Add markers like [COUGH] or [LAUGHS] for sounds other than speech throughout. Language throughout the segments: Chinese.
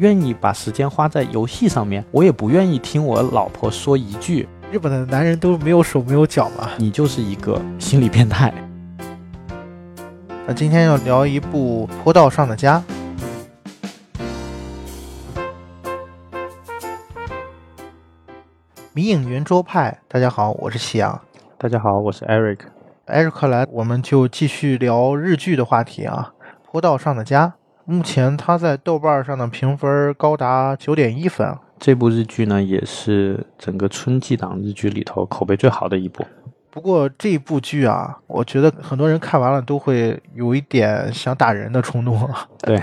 愿意把时间花在游戏上面，我也不愿意听我老婆说一句日本的男人都没有手没有脚嘛。你就是一个心理变态。那今天要聊一部《坡道上的家》。迷影圆桌派，大家好，我是夕阳。大家好，我是 Eric。Eric 来，我们就继续聊日剧的话题啊。《坡道上的家》目前它在豆瓣上的评分高达九点一分。这部日剧呢，也是整个春季档日剧里头口碑最好的一部。不过这部剧啊，我觉得很多人看完了都会有一点想打人的冲动。[LAUGHS] 对，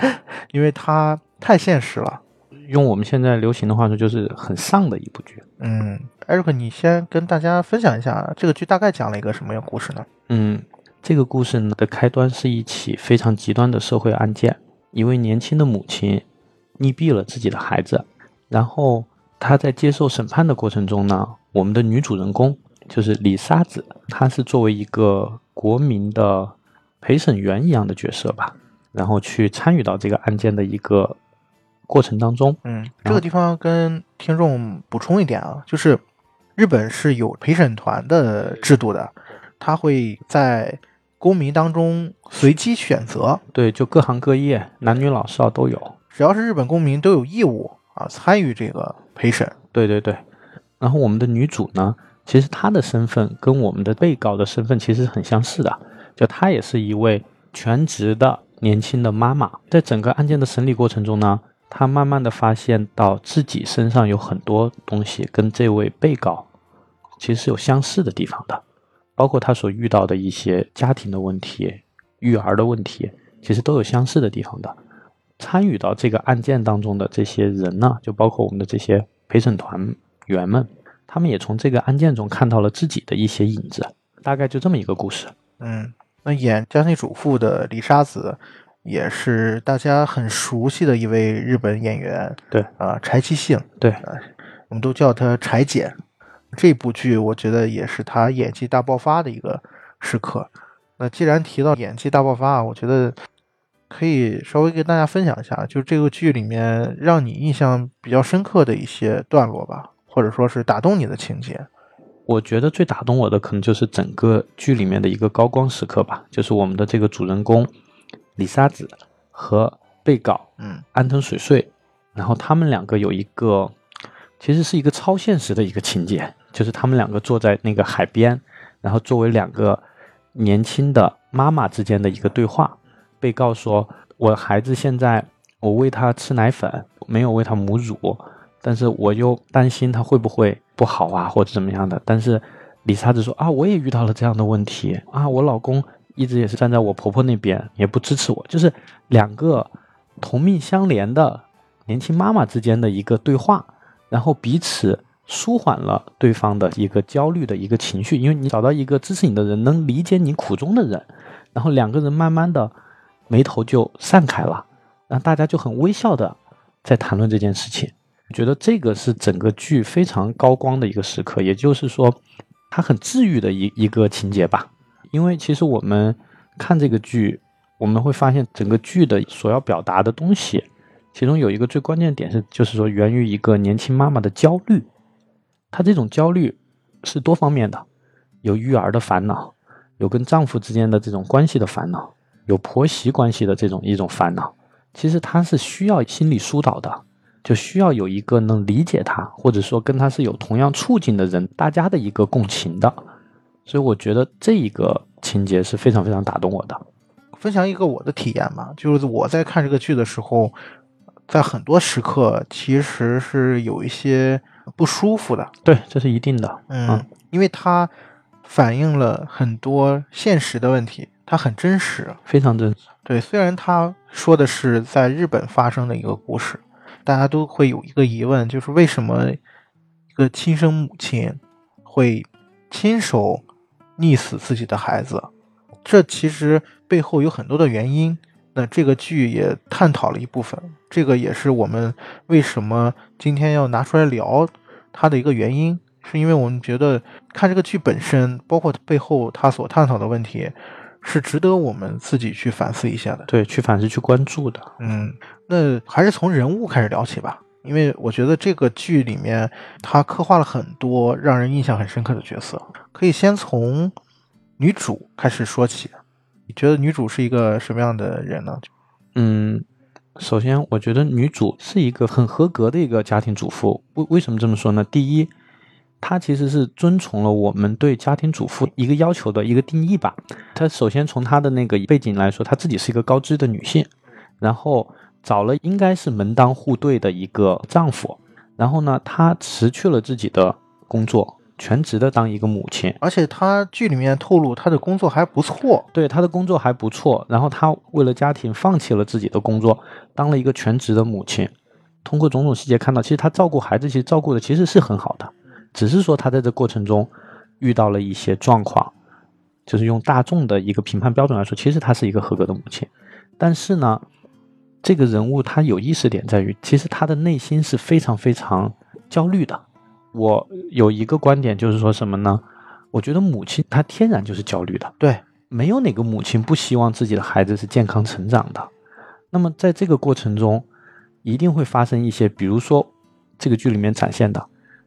因为它太现实了。用我们现在流行的话说，就是很丧的一部剧。嗯，艾瑞克，你先跟大家分享一下这个剧大概讲了一个什么样故事呢？嗯，这个故事呢的开端是一起非常极端的社会案件，一位年轻的母亲溺毙了自己的孩子，然后她在接受审判的过程中呢，我们的女主人公就是李沙子，她是作为一个国民的陪审员一样的角色吧，然后去参与到这个案件的一个。过程当中，嗯，这个地方跟听众补充一点啊，就是日本是有陪审团的制度的，他会在公民当中随机选择，对，就各行各业，男女老少都有，只要是日本公民都有义务啊参与这个陪审。对对对，然后我们的女主呢，其实她的身份跟我们的被告的身份其实很相似的，就她也是一位全职的年轻的妈妈，在整个案件的审理过程中呢。她慢慢的发现到自己身上有很多东西跟这位被告其实是有相似的地方的，包括他所遇到的一些家庭的问题、育儿的问题，其实都有相似的地方的。参与到这个案件当中的这些人呢，就包括我们的这些陪审团员们，他们也从这个案件中看到了自己的一些影子。大概就这么一个故事。嗯，那演家庭主妇的李沙子。也是大家很熟悉的一位日本演员，对啊，柴崎幸，对啊，我们都叫她柴姐。这部剧我觉得也是他演技大爆发的一个时刻。那既然提到演技大爆发啊，我觉得可以稍微跟大家分享一下，就这个剧里面让你印象比较深刻的一些段落吧，或者说是打动你的情节。我觉得最打动我的可能就是整个剧里面的一个高光时刻吧，就是我们的这个主人公。李沙子和被告，嗯，安藤水穗，然后他们两个有一个，其实是一个超现实的一个情节，就是他们两个坐在那个海边，然后作为两个年轻的妈妈之间的一个对话。被告说：“我孩子现在我喂他吃奶粉，没有喂他母乳，但是我又担心他会不会不好啊，或者怎么样的。”但是李沙子说：“啊，我也遇到了这样的问题啊，我老公。”一直也是站在我婆婆那边，也不支持我，就是两个同命相连的年轻妈妈之间的一个对话，然后彼此舒缓了对方的一个焦虑的一个情绪，因为你找到一个支持你的人，能理解你苦衷的人，然后两个人慢慢的眉头就散开了，然后大家就很微笑的在谈论这件事情，觉得这个是整个剧非常高光的一个时刻，也就是说，它很治愈的一一个情节吧。因为其实我们看这个剧，我们会发现整个剧的所要表达的东西，其中有一个最关键点是，就是说源于一个年轻妈妈的焦虑。她这种焦虑是多方面的，有育儿的烦恼，有跟丈夫之间的这种关系的烦恼，有婆媳关系的这种一种烦恼。其实她是需要心理疏导的，就需要有一个能理解她，或者说跟她是有同样处境的人，大家的一个共情的。所以我觉得这一个情节是非常非常打动我的。分享一个我的体验吧，就是我在看这个剧的时候，在很多时刻其实是有一些不舒服的。对，这是一定的。嗯，因为它反映了很多现实的问题，它很真实，非常真实。对，虽然他说的是在日本发生的一个故事，大家都会有一个疑问，就是为什么一个亲生母亲会亲手。溺死自己的孩子，这其实背后有很多的原因。那这个剧也探讨了一部分，这个也是我们为什么今天要拿出来聊它的一个原因，是因为我们觉得看这个剧本身，包括背后它所探讨的问题，是值得我们自己去反思一下的。对，去反思、去关注的。嗯，那还是从人物开始聊起吧，因为我觉得这个剧里面它刻画了很多让人印象很深刻的角色，可以先从女主开始说起。你觉得女主是一个什么样的人呢？嗯，首先我觉得女主是一个很合格的一个家庭主妇。为为什么这么说呢？第一，她其实是遵从了我们对家庭主妇一个要求的一个定义吧。她首先从她的那个背景来说，她自己是一个高知的女性，然后找了应该是门当户对的一个丈夫，然后呢，她辞去了自己的工作。全职的当一个母亲，而且他剧里面透露他的工作还不错，对他的工作还不错。然后他为了家庭放弃了自己的工作，当了一个全职的母亲。通过种种细节看到，其实他照顾孩子，其实照顾的其实是很好的，只是说他在这过程中遇到了一些状况，就是用大众的一个评判标准来说，其实她是一个合格的母亲。但是呢，这个人物他有意识点在于，其实他的内心是非常非常焦虑的。我有一个观点，就是说什么呢？我觉得母亲她天然就是焦虑的，对，没有哪个母亲不希望自己的孩子是健康成长的。那么在这个过程中，一定会发生一些，比如说这个剧里面展现的，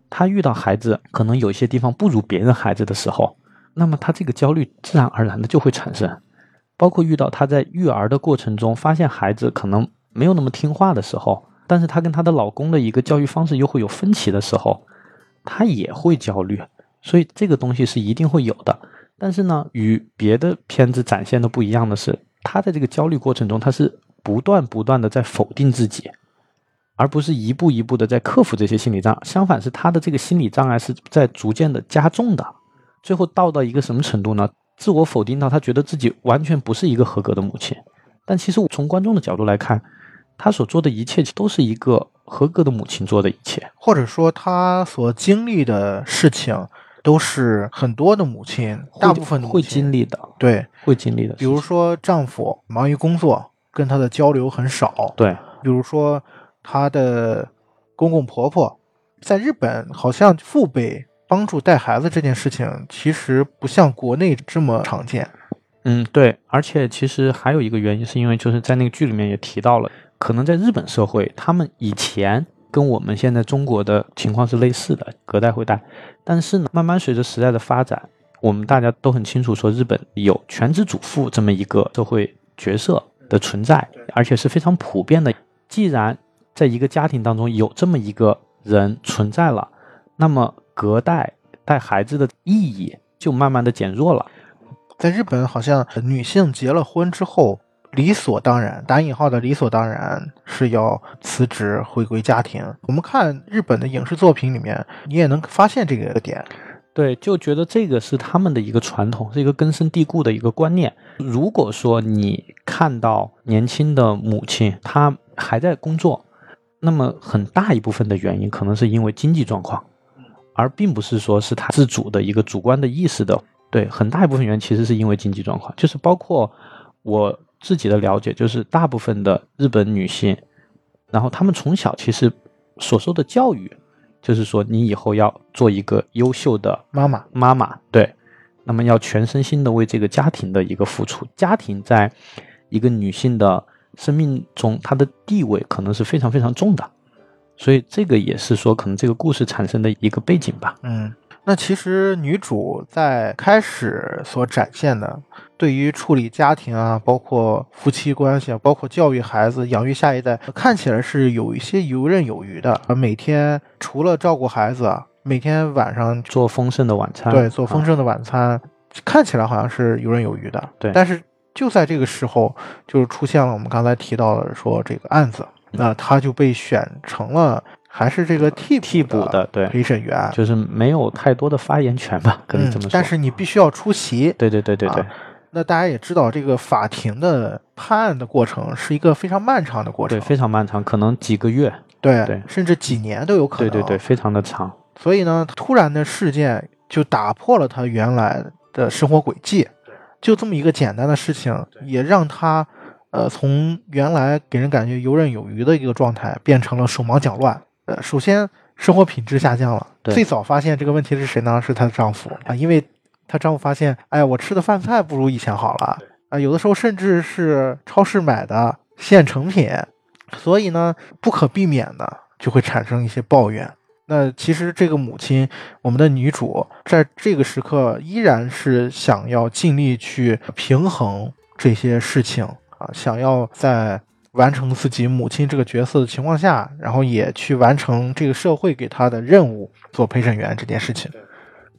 她遇到孩子可能有一些地方不如别人孩子的时候，那么她这个焦虑自然而然的就会产生。包括遇到她在育儿的过程中，发现孩子可能没有那么听话的时候，但是她跟她的老公的一个教育方式又会有分歧的时候。他也会焦虑，所以这个东西是一定会有的。但是呢，与别的片子展现的不一样的是，他在这个焦虑过程中，他是不断不断的在否定自己，而不是一步一步的在克服这些心理障碍。相反，是他的这个心理障碍是在逐渐的加重的。最后到到一个什么程度呢？自我否定到他觉得自己完全不是一个合格的母亲。但其实从观众的角度来看，他所做的一切都是一个。合格的母亲做的一切，或者说她所经历的事情，都是很多的母亲，大部分会经历的，对，会经历的。比如说丈夫忙于工作，跟她的交流很少，对。比如说她的公公婆婆，在日本好像父辈帮助带孩子这件事情，其实不像国内这么常见。嗯，对。而且其实还有一个原因，是因为就是在那个剧里面也提到了。可能在日本社会，他们以前跟我们现在中国的情况是类似的，隔代会带。但是呢，慢慢随着时代的发展，我们大家都很清楚，说日本有全职主妇这么一个社会角色的存在，而且是非常普遍的。既然在一个家庭当中有这么一个人存在了，那么隔代带孩子的意义就慢慢的减弱了。在日本，好像女性结了婚之后。理所当然，打引号的理所当然是要辞职回归家庭。我们看日本的影视作品里面，你也能发现这个点。对，就觉得这个是他们的一个传统，是一个根深蒂固的一个观念。如果说你看到年轻的母亲她还在工作，那么很大一部分的原因可能是因为经济状况，而并不是说是她自主的一个主观的意识的。对，很大一部分原因其实是因为经济状况，就是包括我。自己的了解就是，大部分的日本女性，然后她们从小其实所受的教育，就是说你以后要做一个优秀的妈妈，妈妈对，那么要全身心的为这个家庭的一个付出。家庭在一个女性的生命中，她的地位可能是非常非常重的，所以这个也是说，可能这个故事产生的一个背景吧。嗯。那其实女主在开始所展现的，对于处理家庭啊，包括夫妻关系啊，包括教育孩子、养育下一代，看起来是有一些游刃有余的。每天除了照顾孩子，每天晚上做丰盛的晚餐，对，做丰盛的晚餐，看起来好像是游刃有余的。对，但是就在这个时候，就是出现了我们刚才提到的说这个案子，那他就被选成了。还是这个替替补的对陪审员，就是没有太多的发言权吧，可以这么说。但是你必须要出席。对对对对对。那大家也知道，这个法庭的判案的过程是一个非常漫长的过程，对，非常漫长，可能几个月，对对，甚至几年都有可能。对对对，非常的长。所以呢，突然的事件就打破了他原来的生活轨迹，就这么一个简单的事情，也让他呃从原来给人感觉游刃有余的一个状态，变成了手忙脚乱。呃首先，生活品质下降了。最早发现这个问题是谁呢？是她的丈夫啊，因为她丈夫发现，哎呀，我吃的饭菜不如以前好了。啊，有的时候甚至是超市买的现成品，所以呢，不可避免的就会产生一些抱怨。那其实这个母亲，我们的女主在这个时刻依然是想要尽力去平衡这些事情啊，想要在完成自己母亲这个角色的情况下，然后也去完成这个社会给她的任务，做陪审员这件事情。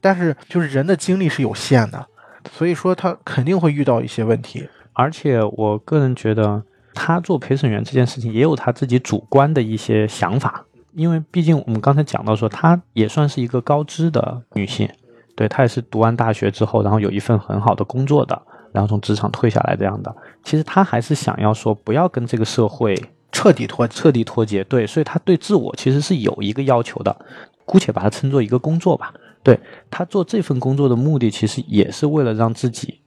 但是就是人的精力是有限的，所以说他肯定会遇到一些问题。而且我个人觉得，他做陪审员这件事情也有他自己主观的一些想法。因为毕竟我们刚才讲到说，她也算是一个高知的女性，对她也是读完大学之后，然后有一份很好的工作的，然后从职场退下来这样的。其实她还是想要说，不要跟这个社会彻底脱彻底脱节。对，所以她对自我其实是有一个要求的，姑且把它称作一个工作吧。对他做这份工作的目的，其实也是为了让自己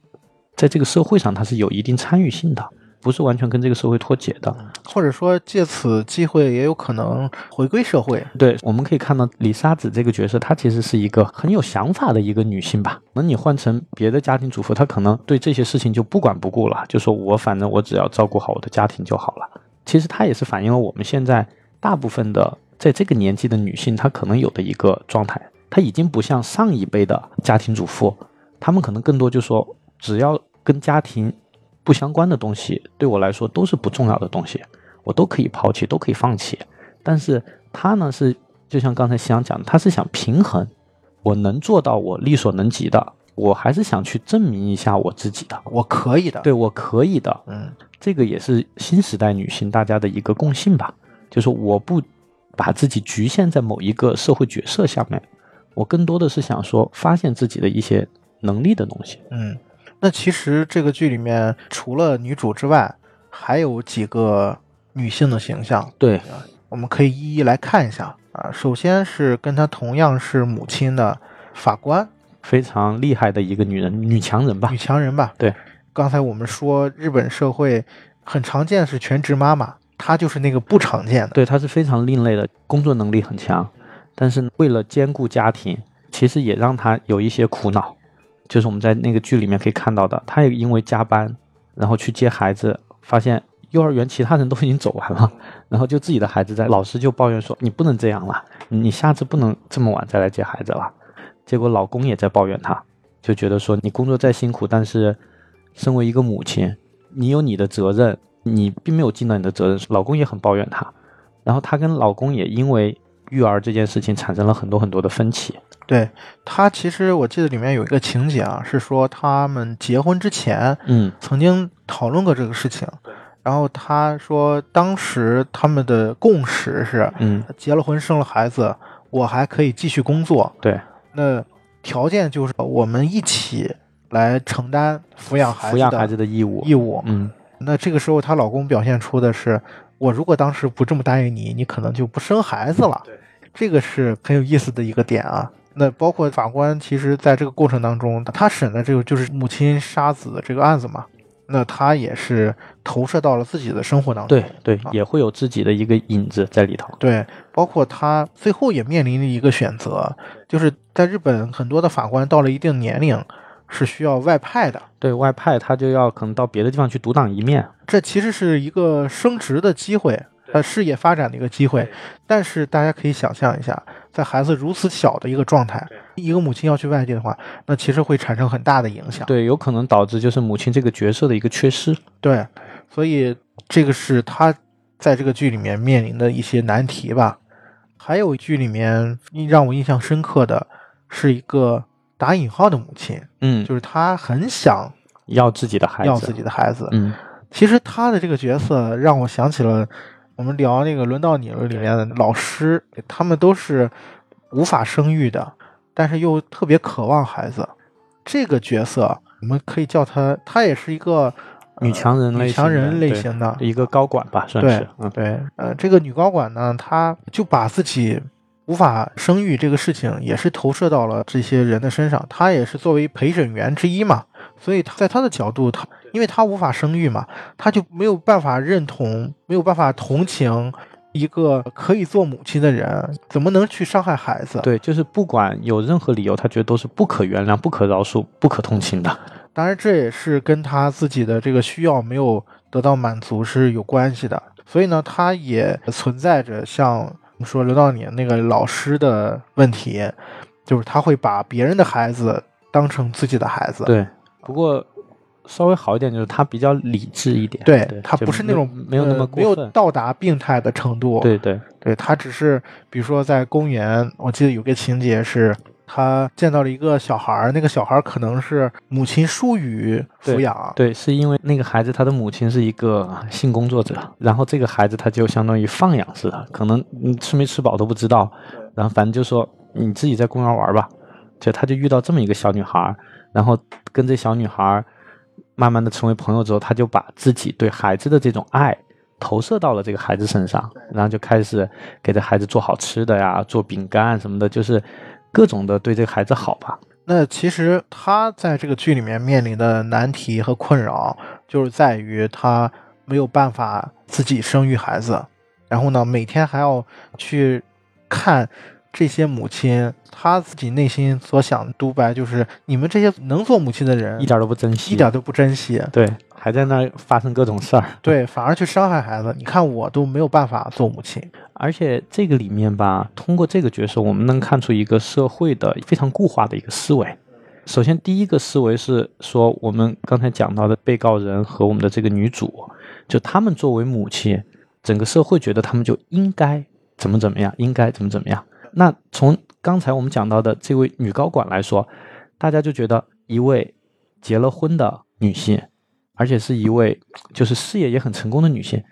在这个社会上，他是有一定参与性的。不是完全跟这个社会脱节的，或者说借此机会也有可能回归社会。对，我们可以看到李沙子这个角色，她其实是一个很有想法的一个女性吧。那你换成别的家庭主妇，她可能对这些事情就不管不顾了，就说我反正我只要照顾好我的家庭就好了。其实她也是反映了我们现在大部分的在这个年纪的女性，她可能有的一个状态，她已经不像上一辈的家庭主妇，她们可能更多就说只要跟家庭。不相关的东西对我来说都是不重要的东西，我都可以抛弃，都可以放弃。但是他呢，是就像刚才夕阳讲的，他是想平衡，我能做到我力所能及的，我还是想去证明一下我自己的，我可以的，对我可以的。嗯，这个也是新时代女性大家的一个共性吧，就是我不把自己局限在某一个社会角色下面，我更多的是想说发现自己的一些能力的东西。嗯。那其实这个剧里面除了女主之外，还有几个女性的形象。对，我们可以一一来看一下啊。首先是跟她同样是母亲的法官，非常厉害的一个女人，女强人吧？女强人吧？对。刚才我们说日本社会很常见是全职妈妈，她就是那个不常见的。对，她是非常另类的，工作能力很强，但是为了兼顾家庭，其实也让她有一些苦恼。就是我们在那个剧里面可以看到的，他也因为加班，然后去接孩子，发现幼儿园其他人都已经走完了，[LAUGHS] 然后就自己的孩子在，老师就抱怨说：“你不能这样了，你下次不能这么晚再来接孩子了。”结果老公也在抱怨他，就觉得说：“你工作再辛苦，但是身为一个母亲，你有你的责任，你并没有尽到你的责任。”老公也很抱怨他，然后她跟老公也因为育儿这件事情产生了很多很多的分歧。对他，其实我记得里面有一个情节啊，是说他们结婚之前，嗯，曾经讨论过这个事情。然后他说，当时他们的共识是，嗯，结了婚生了孩子，我还可以继续工作。对，那条件就是我们一起来承担抚养孩子、抚养孩子的义务。义务，嗯。那这个时候，她老公表现出的是，我如果当时不这么答应你，你可能就不生孩子了。对，这个是很有意思的一个点啊。那包括法官，其实在这个过程当中，他审的这个就是母亲杀子的这个案子嘛，那他也是投射到了自己的生活当中，对对，也会有自己的一个影子在里头。对，包括他最后也面临了一个选择，就是在日本很多的法官到了一定年龄是需要外派的，对外派他就要可能到别的地方去独当一面，这其实是一个升职的机会。呃，事业发展的一个机会，但是大家可以想象一下，在孩子如此小的一个状态，一个母亲要去外地的话，那其实会产生很大的影响。对，有可能导致就是母亲这个角色的一个缺失。对，所以这个是他在这个剧里面面临的一些难题吧。还有剧里面让我印象深刻的是一个打引号的母亲，嗯，就是她很想要自己的孩子，要自己的孩子。嗯，其实她的这个角色让我想起了。我们聊那个轮到你了里面的老师，他们都是无法生育的，但是又特别渴望孩子。这个角色我们可以叫她，她也是一个女强人类强人类型的一个高管吧，算是。嗯，对，呃，这个女高管呢，她就把自己无法生育这个事情，也是投射到了这些人的身上。他也是作为陪审员之一嘛，所以他在他的角度，他。因为他无法生育嘛，他就没有办法认同，没有办法同情一个可以做母亲的人，怎么能去伤害孩子？对，就是不管有任何理由，他觉得都是不可原谅、不可饶恕、不可同情的。当然，这也是跟他自己的这个需要没有得到满足是有关系的。所以呢，他也存在着像说刘道年那个老师的问题，就是他会把别人的孩子当成自己的孩子。对，不过稍微好一点就是他比较理智一点。对对，他不是那种没有没有那么呃没有。到达病态的程度。对对对他只是，比如说在公园，我记得有个情节是，他见到了一个小孩儿，那个小孩儿可能是母亲疏于抚养，对，是因为那个孩子他的母亲是一个性工作者，然后这个孩子他就相当于放养似的，可能你吃没吃饱都不知道，然后反正就说你自己在公园玩吧，就他就遇到这么一个小女孩儿，然后跟这小女孩儿慢慢的成为朋友之后，他就把自己对孩子的这种爱投射到了这个孩子身上，然后就开始给这孩子做好吃的呀，做饼干什么的，就是各种的对这个孩子好吧。那其实他在这个剧里面面临的难题和困扰，就是在于他没有办法自己生育孩子，然后呢，每天还要去看这些母亲，他自己内心所想独白就是：你们这些能做母亲的人，一点都不珍惜，一点都不珍惜，对，还在那儿发生各种事儿。对，反而去伤害孩子。你看我都没有办法做母亲，而且这个里面吧，通过这个角色，我们能看出一个社会的非常固化的一个思维。首先，第一个思维是说，我们刚才讲到的被告人和我们的这个女主，就他们作为母亲，整个社会觉得他们就应该怎么怎么样，应该怎么怎么样。那从刚才我们讲到的这位女高管来说，大家就觉得一位结了婚的女性，而且是一位就是事业也很成功的女性，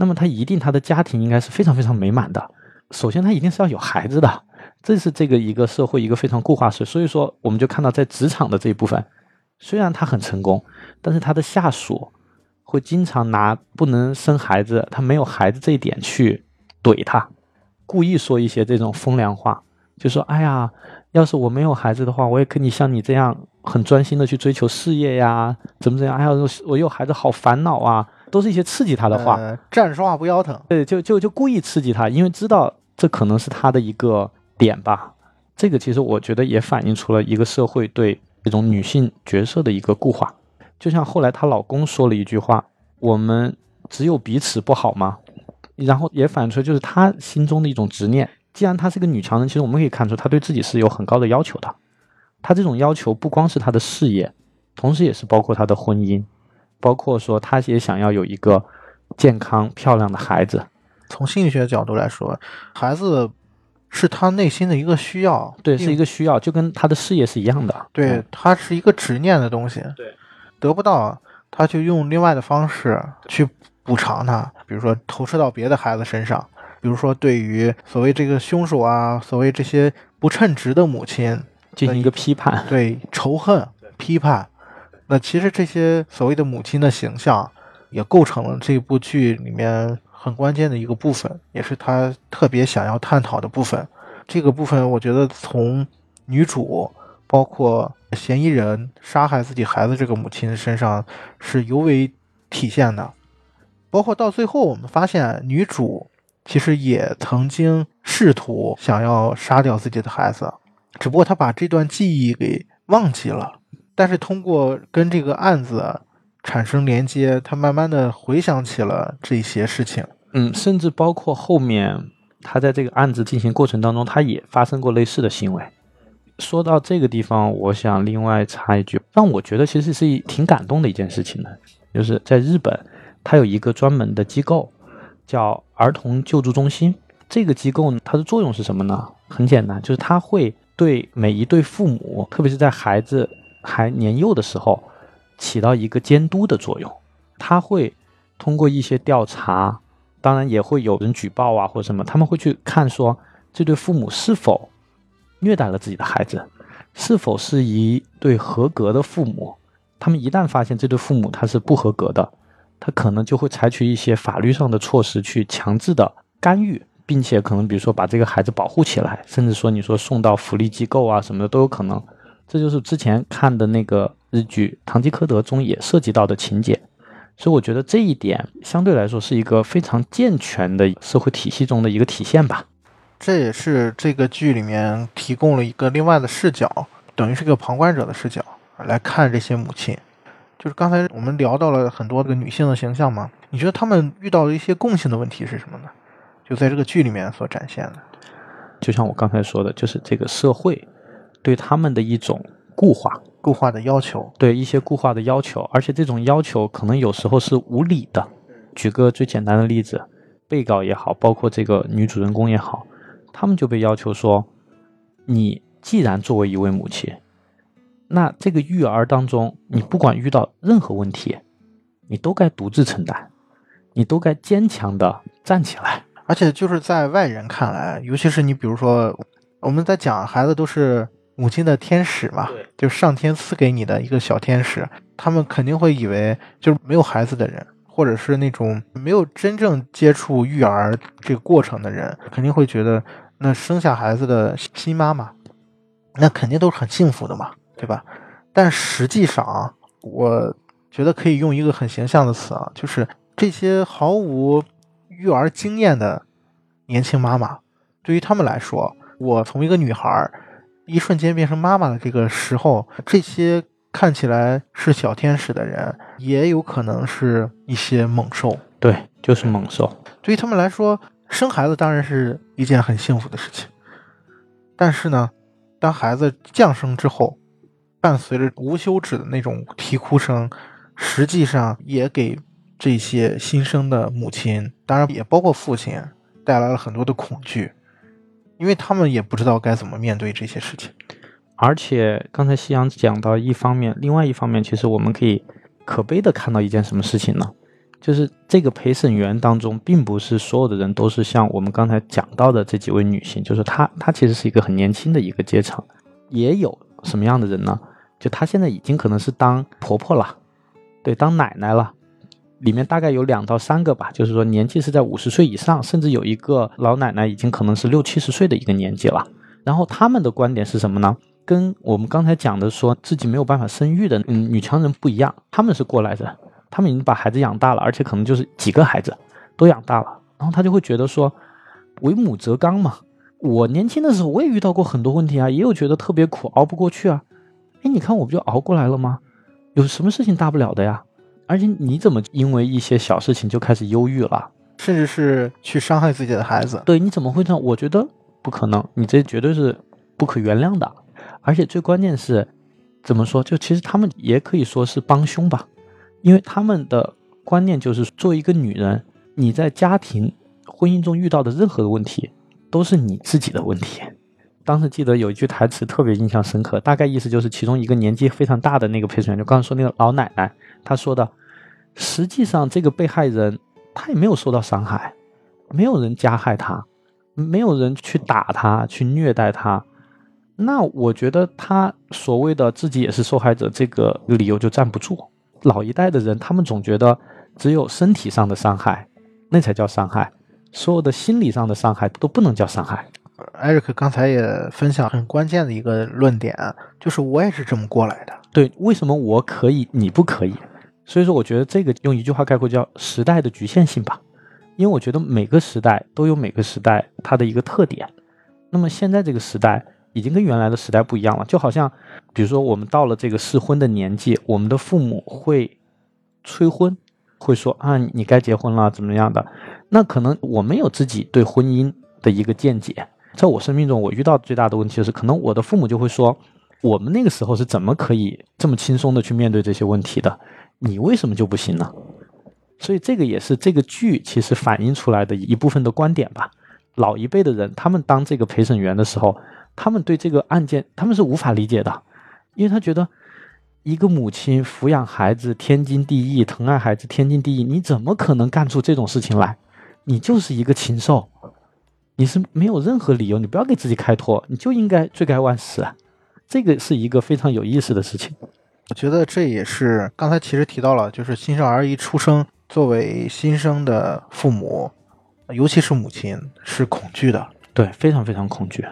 那么他一定他的家庭应该是非常非常美满的。首先，他一定是要有孩子的，这是这个一个社会一个非常固化式。所以说，我们就看到在职场的这一部分，虽然他很成功，但是他的下属会经常拿不能生孩子，他没有孩子这一点去怼他，故意说一些这种风凉话，就说：“哎呀，要是我没有孩子的话，我也可以像你这样很专心的去追求事业呀，怎么怎样？哎呀，我有孩子好烦恼啊。”都是一些刺激他的话，呃、站着说话不腰疼。对，就就就故意刺激他，因为知道这可能是他的一个点吧。这个其实我觉得也反映出了一个社会对这种女性角色的一个固化。就像后来她老公说了一句话：“我们只有彼此不好吗？”然后也反映出就是她心中的一种执念。既然她是个女强人，其实我们可以看出她对自己是有很高的要求的。她这种要求不光是她的事业，同时也是包括她的婚姻。包括说，他也想要有一个健康漂亮的孩子。从心理学角度来说，孩子是他内心的一个需要，对，是一个需要，就跟他的事业是一样的。对，嗯他是一个执念的东西。对，得不到，他就用另外的方式去补偿他，比如说投射到别的孩子身上，比如说对于所谓这个凶手啊，所谓这些不称职的母亲进行一个批判。对仇恨、批判。那其实这些所谓的母亲的形象，也构成了这部剧里面很关键的一个部分，也是他特别想要探讨的部分。这个部分，我觉得从女主，包括嫌疑人杀害自己孩子这个母亲身上是尤为体现的。包括到最后，我们发现女主其实也曾经试图想要杀掉自己的孩子，只不过她把这段记忆给忘记了。但是通过跟这个案子产生连接，他慢慢的回想起了这些事情。嗯，甚至包括后面他在这个案子进行过程当中，他也发生过类似的行为。说到这个地方，我想另外插一句，让我觉得其实是挺感动的一件事情的，就是在日本，它有一个专门的机构叫儿童救助中心。这个机构呢，它的作用是什么呢？很简单，就是它会对每一对父母，特别是在孩子还年幼的时候，起到一个监督的作用。他会通过一些调查，当然也会有人举报啊或者什么，他们会去看说这对父母是否虐待了自己的孩子，是否是一对合格的父母。他们一旦发现这对父母他是不合格的，他可能就会采取一些法律上的措施去强制的干预，并且可能比如说把这个孩子保护起来，甚至说你说送到福利机构啊什么的都有可能。这就是之前看的那个日剧《堂吉诃德》中也涉及到的情节。所以我觉得这一点相对来说是一个非常健全的社会体系中的一个体现吧。这也是这个剧里面提供了一个另外的视角，等于是个旁观者的视角来看这些母亲。就是刚才我们聊到了很多这个女性的形象嘛，你觉得她们遇到的一些共性的问题是什么呢？就在这个剧里面所展现的。就像我刚才说的，就是这个社会对他们的一种固化，固化的要求，对一些固化的要求，而且这种要求可能有时候是无理的。举个最简单的例子，被告也好，包括这个女主人公也好，他们就被要求说，你既然作为一位母亲，那这个育儿当中，你不管遇到任何问题，你都该独自承担，你都该坚强的站起来。而且就是在外人看来，尤其是你比如说，我们在讲孩子都是母亲的天使嘛，就上天赐给你的一个小天使，他们肯定会以为就是没有孩子的人，或者是那种没有真正接触育儿这个过程的人，肯定会觉得那生下孩子的新妈妈，那肯定都是很幸福的嘛，对吧？但实际上啊，我觉得可以用一个很形象的词啊，就是这些毫无。育儿经验的年轻妈妈，对于他们来说，我从一个女孩一瞬间变成妈妈的这个时候，这些看起来是小天使的人，也有可能是一些猛兽。对，就是猛兽。对于他们来说，生孩子当然是一件很幸福的事情，但是呢，当孩子降生之后，伴随着无休止的那种啼哭声，实际上也给。这些新生的母亲，当然也包括父亲，带来了很多的恐惧，因为他们也不知道该怎么面对这些事情。而且刚才夕阳讲到一方面，另外一方面，其实我们可以可悲的看到一件什么事情呢？就是这个陪审员当中，并不是所有的人都是像我们刚才讲到的这几位女性，就是她，她其实是一个很年轻的一个阶层。也有什么样的人呢？就她现在已经可能是当婆婆了，对，当奶奶了。里面大概有两到三个吧，就是说年纪是在五十岁以上，甚至有一个老奶奶已经可能是六七十岁的一个年纪了。然后他们的观点是什么呢？跟我们刚才讲的说自己没有办法生育的嗯女强人不一样，他们是过来人，他们已经把孩子养大了，而且可能就是几个孩子都养大了。然后他就会觉得说，为母则刚嘛。我年轻的时候我也遇到过很多问题啊，也有觉得特别苦，熬不过去啊。哎，你看我不就熬过来了吗？有什么事情大不了的呀？而且你怎么因为一些小事情就开始忧郁了，甚至是去伤害自己的孩子？对，你怎么会这样？我觉得不可能，你这绝对是不可原谅的。而且最关键是，怎么说？就其实他们也可以说是帮凶吧，因为他们的观念就是，作为一个女人，你在家庭婚姻中遇到的任何的问题，都是你自己的问题。当时记得有一句台词特别印象深刻，大概意思就是，其中一个年纪非常大的那个陪审员，就刚才说那个老奶奶，她说的。实际上，这个被害人他也没有受到伤害，没有人加害他，没有人去打他、去虐待他。那我觉得他所谓的自己也是受害者这个理由就站不住。老一代的人，他们总觉得只有身体上的伤害那才叫伤害，所有的心理上的伤害都不能叫伤害。艾瑞克刚才也分享很关键的一个论点，就是我也是这么过来的。对，为什么我可以，你不可以？所以说，我觉得这个用一句话概括叫时代的局限性吧，因为我觉得每个时代都有每个时代它的一个特点。那么现在这个时代已经跟原来的时代不一样了，就好像，比如说我们到了这个适婚的年纪，我们的父母会催婚，会说啊你该结婚了怎么样的？那可能我们有自己对婚姻的一个见解。在我生命中，我遇到最大的问题就是，可能我的父母就会说，我们那个时候是怎么可以这么轻松的去面对这些问题的？你为什么就不行呢？所以这个也是这个剧其实反映出来的一部分的观点吧。老一辈的人，他们当这个陪审员的时候，他们对这个案件他们是无法理解的，因为他觉得一个母亲抚养孩子天经地义，疼爱孩子天经地义，你怎么可能干出这种事情来？你就是一个禽兽，你是没有任何理由，你不要给自己开脱，你就应该罪该万死。这个是一个非常有意思的事情。我觉得这也是刚才其实提到了，就是新生儿一出生，作为新生的父母，尤其是母亲是恐惧的，对，非常非常恐惧，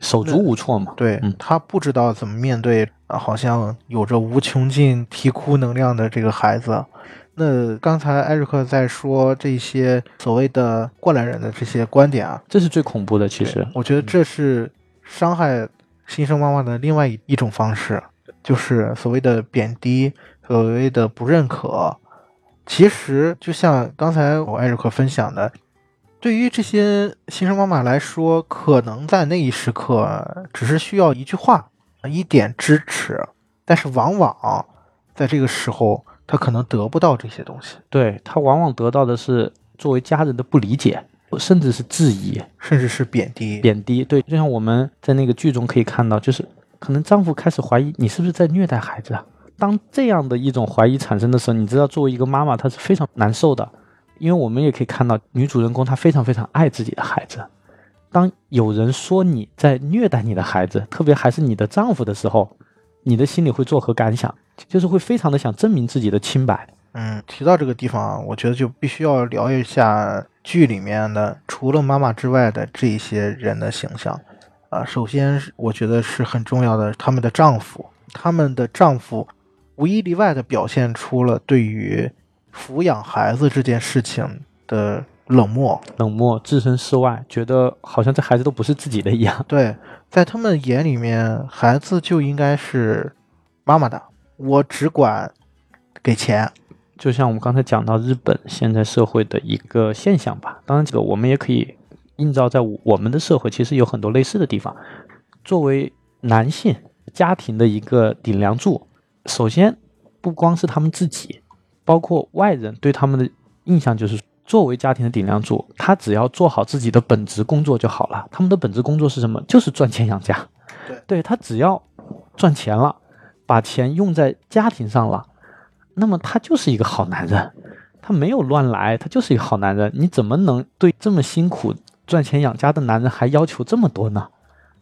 手足无措嘛。对他不知道怎么面对，好像有着无穷尽啼哭能量的这个孩子。那刚才艾瑞克在说这些所谓的过来人的这些观点啊，这是最恐怖的。其实，我觉得这是伤害新生妈妈的另外一一种方式。就是所谓的贬低，所所谓的不认可，其实就像刚才我艾瑞克分享的，对于这些新生妈妈来说，可能在那一时刻只是需要一句话、一点支持，但是往往在这个时候，她可能得不到这些东西，对她往往得到的是作为家人的不理解，甚至是质疑、甚至是贬低。贬低。对，就像我们在那个剧中可以看到，就是可能丈夫开始怀疑你是不是在虐待孩子啊。当这样的一种怀疑产生的时候，你知道，作为一个妈妈，她是非常难受的，因为我们也可以看到女主人公她非常非常爱自己的孩子。当有人说你在虐待你的孩子，特别还是你的丈夫的时候，你的心里会作何感想？就是会非常的想证明自己的清白。嗯，提到这个地方，我觉得就必须要聊一下剧里面的除了妈妈之外的这些人的形象。啊，首先是我觉得是很重要的，他们的丈夫，他们的丈夫无一例外的表现出了对于抚养孩子这件事情的冷漠。冷漠、置身事外，觉得好像这孩子都不是自己的一样。对，在他们眼里面，孩子就应该是妈妈的，我只管给钱。就像我们刚才讲到日本现在社会的一个现象吧，当然这个我们也可以映照在我们的社会，其实有很多类似的地方。作为男性家庭的一个顶梁柱，首先不光是他们自己，包括外人对他们的印象就是，作为家庭的顶梁柱，他只要做好自己的本职工作就好了。他们的本职工作是什么？就是赚钱养家。对对他只要赚钱了，把钱用在家庭上了。那么他就是一个好男人，他没有乱来，他就是一个好男人。你怎么能对这么辛苦赚钱养家的男人还要求这么多呢？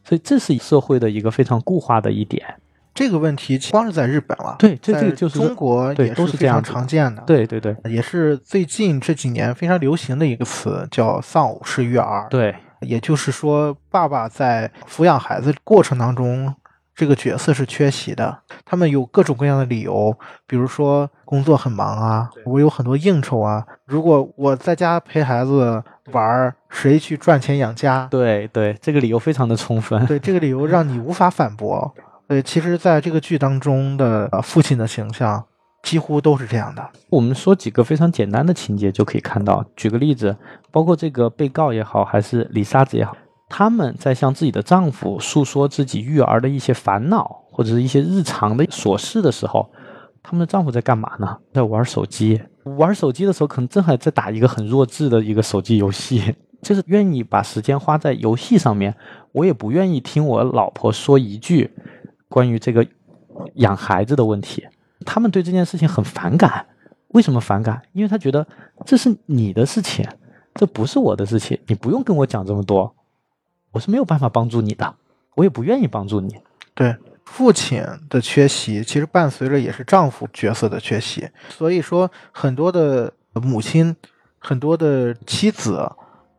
所以这是社会的一个非常固化的一点。这个问题光是在日本了，对，这在这个就是中国对也是非常都是这样常见的。对对对也是最近这几年非常流行的一个词，叫丧偶式育儿。，对也就是说，爸爸在抚养孩子过程当中，这个角色是缺席的。他们有各种各样的理由，比如说工作很忙啊，我有很多应酬啊。如果我在家陪孩子玩儿，谁去赚钱养家？对对，这个理由非常的充分。对这个理由让你无法反驳。[LAUGHS] 对，其实在这个剧当中的呃父亲的形象几乎都是这样的。我们说几个非常简单的情节就可以看到。举个例子，包括这个被告也好，还是李沙子也好，他们在向自己的丈夫诉说自己育儿的一些烦恼或者是一些日常的琐事的时候，他们的丈夫在干嘛呢？在玩手机。玩手机的时候，可能正好在打一个很弱智的一个手机游戏，就是愿意把时间花在游戏上面。我也不愿意听我老婆说一句关于这个养孩子的问题。他们对这件事情很反感。为什么反感？因为他觉得这是你的事情，这不是我的事情，你不用跟我讲这么多，我是没有办法帮助你的，我也不愿意帮助你。对父亲的缺席，其实伴随着也是丈夫角色的缺席。所以说，很多的母亲，很多的妻子，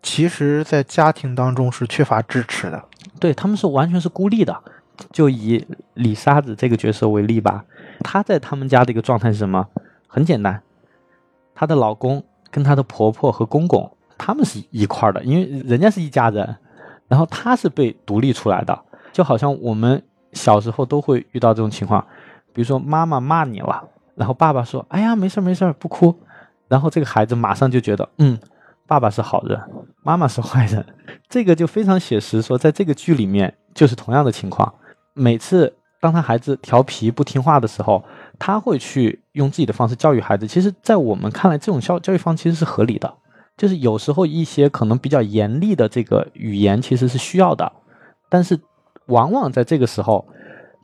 其实在家庭当中是缺乏支持的。对他们是完全是孤立的。就以李沙子这个角色为例吧，她在他们家的一个状态是什么？很简单，她的老公跟她的婆婆和公公他们是一块儿的，因为人家是一家人，然后她是被独立出来的，就好像我们小时候都会遇到这种情况，比如说妈妈骂你了，然后爸爸说：“哎呀，没事儿没事儿，不哭。”然后这个孩子马上就觉得，嗯，爸爸是好人，妈妈是坏人，这个就非常写实。说在这个剧里面就是同样的情况，每次当他孩子调皮不听话的时候，他会去用自己的方式教育孩子。其实，在我们看来，这种教教育方其实是合理的，就是有时候一些可能比较严厉的这个语言其实是需要的，但是往往在这个时候，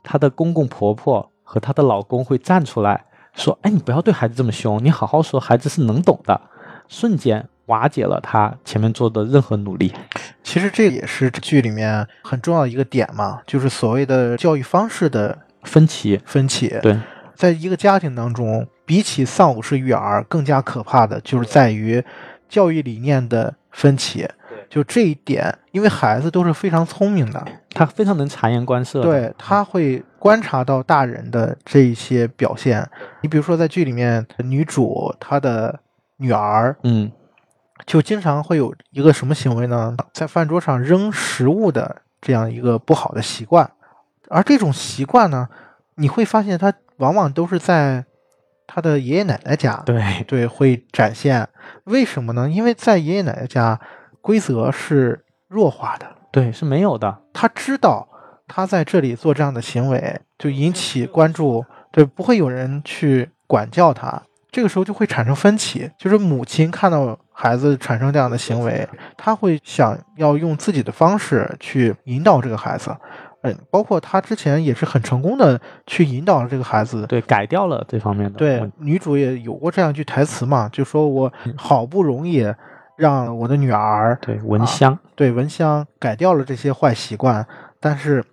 她的公公婆婆和她的老公会站出来说：“哎，你不要对孩子这么凶，你好好说，孩子是能懂的。”瞬间瓦解了他前面做的任何努力。其实这也是剧里面很重要的一个点嘛，就是所谓的教育方式的分歧，分歧。对，在一个家庭当中，比起丧偶式育儿，更加可怕的就是在于教育理念的分歧。就这一点，因为孩子都是非常聪明的，他非常能察言观色。对他会观察到大人的这一些表现。你比如说，在剧里面，女主她的女儿嗯，就经常会有一个什么行为呢？在饭桌上扔食物的这样一个不好的习惯，而这种习惯呢，你会发现他往往都是在他的爷爷奶奶家，对对，会展现。为什么呢？因为在爷爷奶奶家，规则是弱化的，对是没有的。他知道他在这里做这样的行为就引起关注，对，不会有人去管教他。这个时候就会产生分歧，就是母亲看到孩子产生这样的行为，他会想要用自己的方式去引导这个孩子。嗯，包括他之前也是很成功的去引导了这个孩子，对，改掉了这方面的。对，女主也有过这样一句台词嘛，就说我好不容易让我的女儿对蚊香，对蚊香改掉了这些坏习惯，但是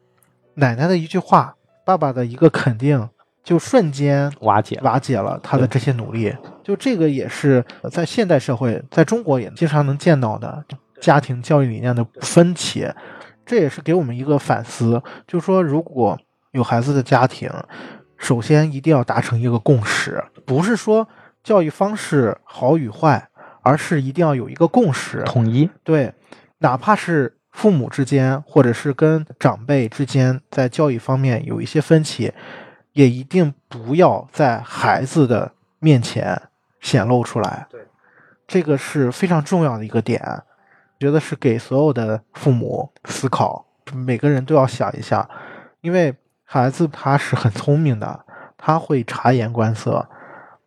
奶奶的一句话，爸爸的一个肯定，就瞬间瓦解瓦解了他的这些努力。就这个也是在现代社会，在中国也经常能见到的家庭教育理念的分歧。这也是给我们一个反思，就是说，如果有孩子的家庭，首先一定要达成一个共识，不是说教育方式好与坏，而是一定要有一个共识，统一。对，哪怕是父母之间，或者是跟长辈之间，在教育方面有一些分歧，也一定不要在孩子的面前显露出来。对，这个是非常重要的一个点。觉得是给所有的父母思考，每个人都要想一下，因为孩子他是很聪明的，他会察言观色，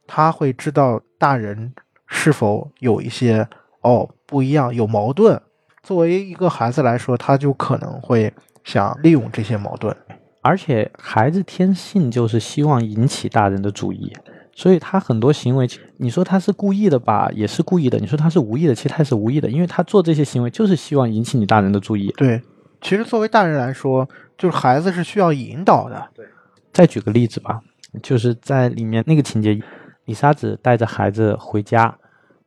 他会知道大人是否有一些哦不一样，有矛盾。作为一个孩子来说，他就可能会想利用这些矛盾，而且孩子天性就是希望引起大人的注意。所以他很多行为，你说他是故意的吧，也是故意的；你说他是无意的，其实他是无意的，因为他做这些行为就是希望引起你大人的注意。对，其实作为大人来说，就是孩子是需要引导的。对，再举个例子吧，就是在里面那个情节，李沙子带着孩子回家。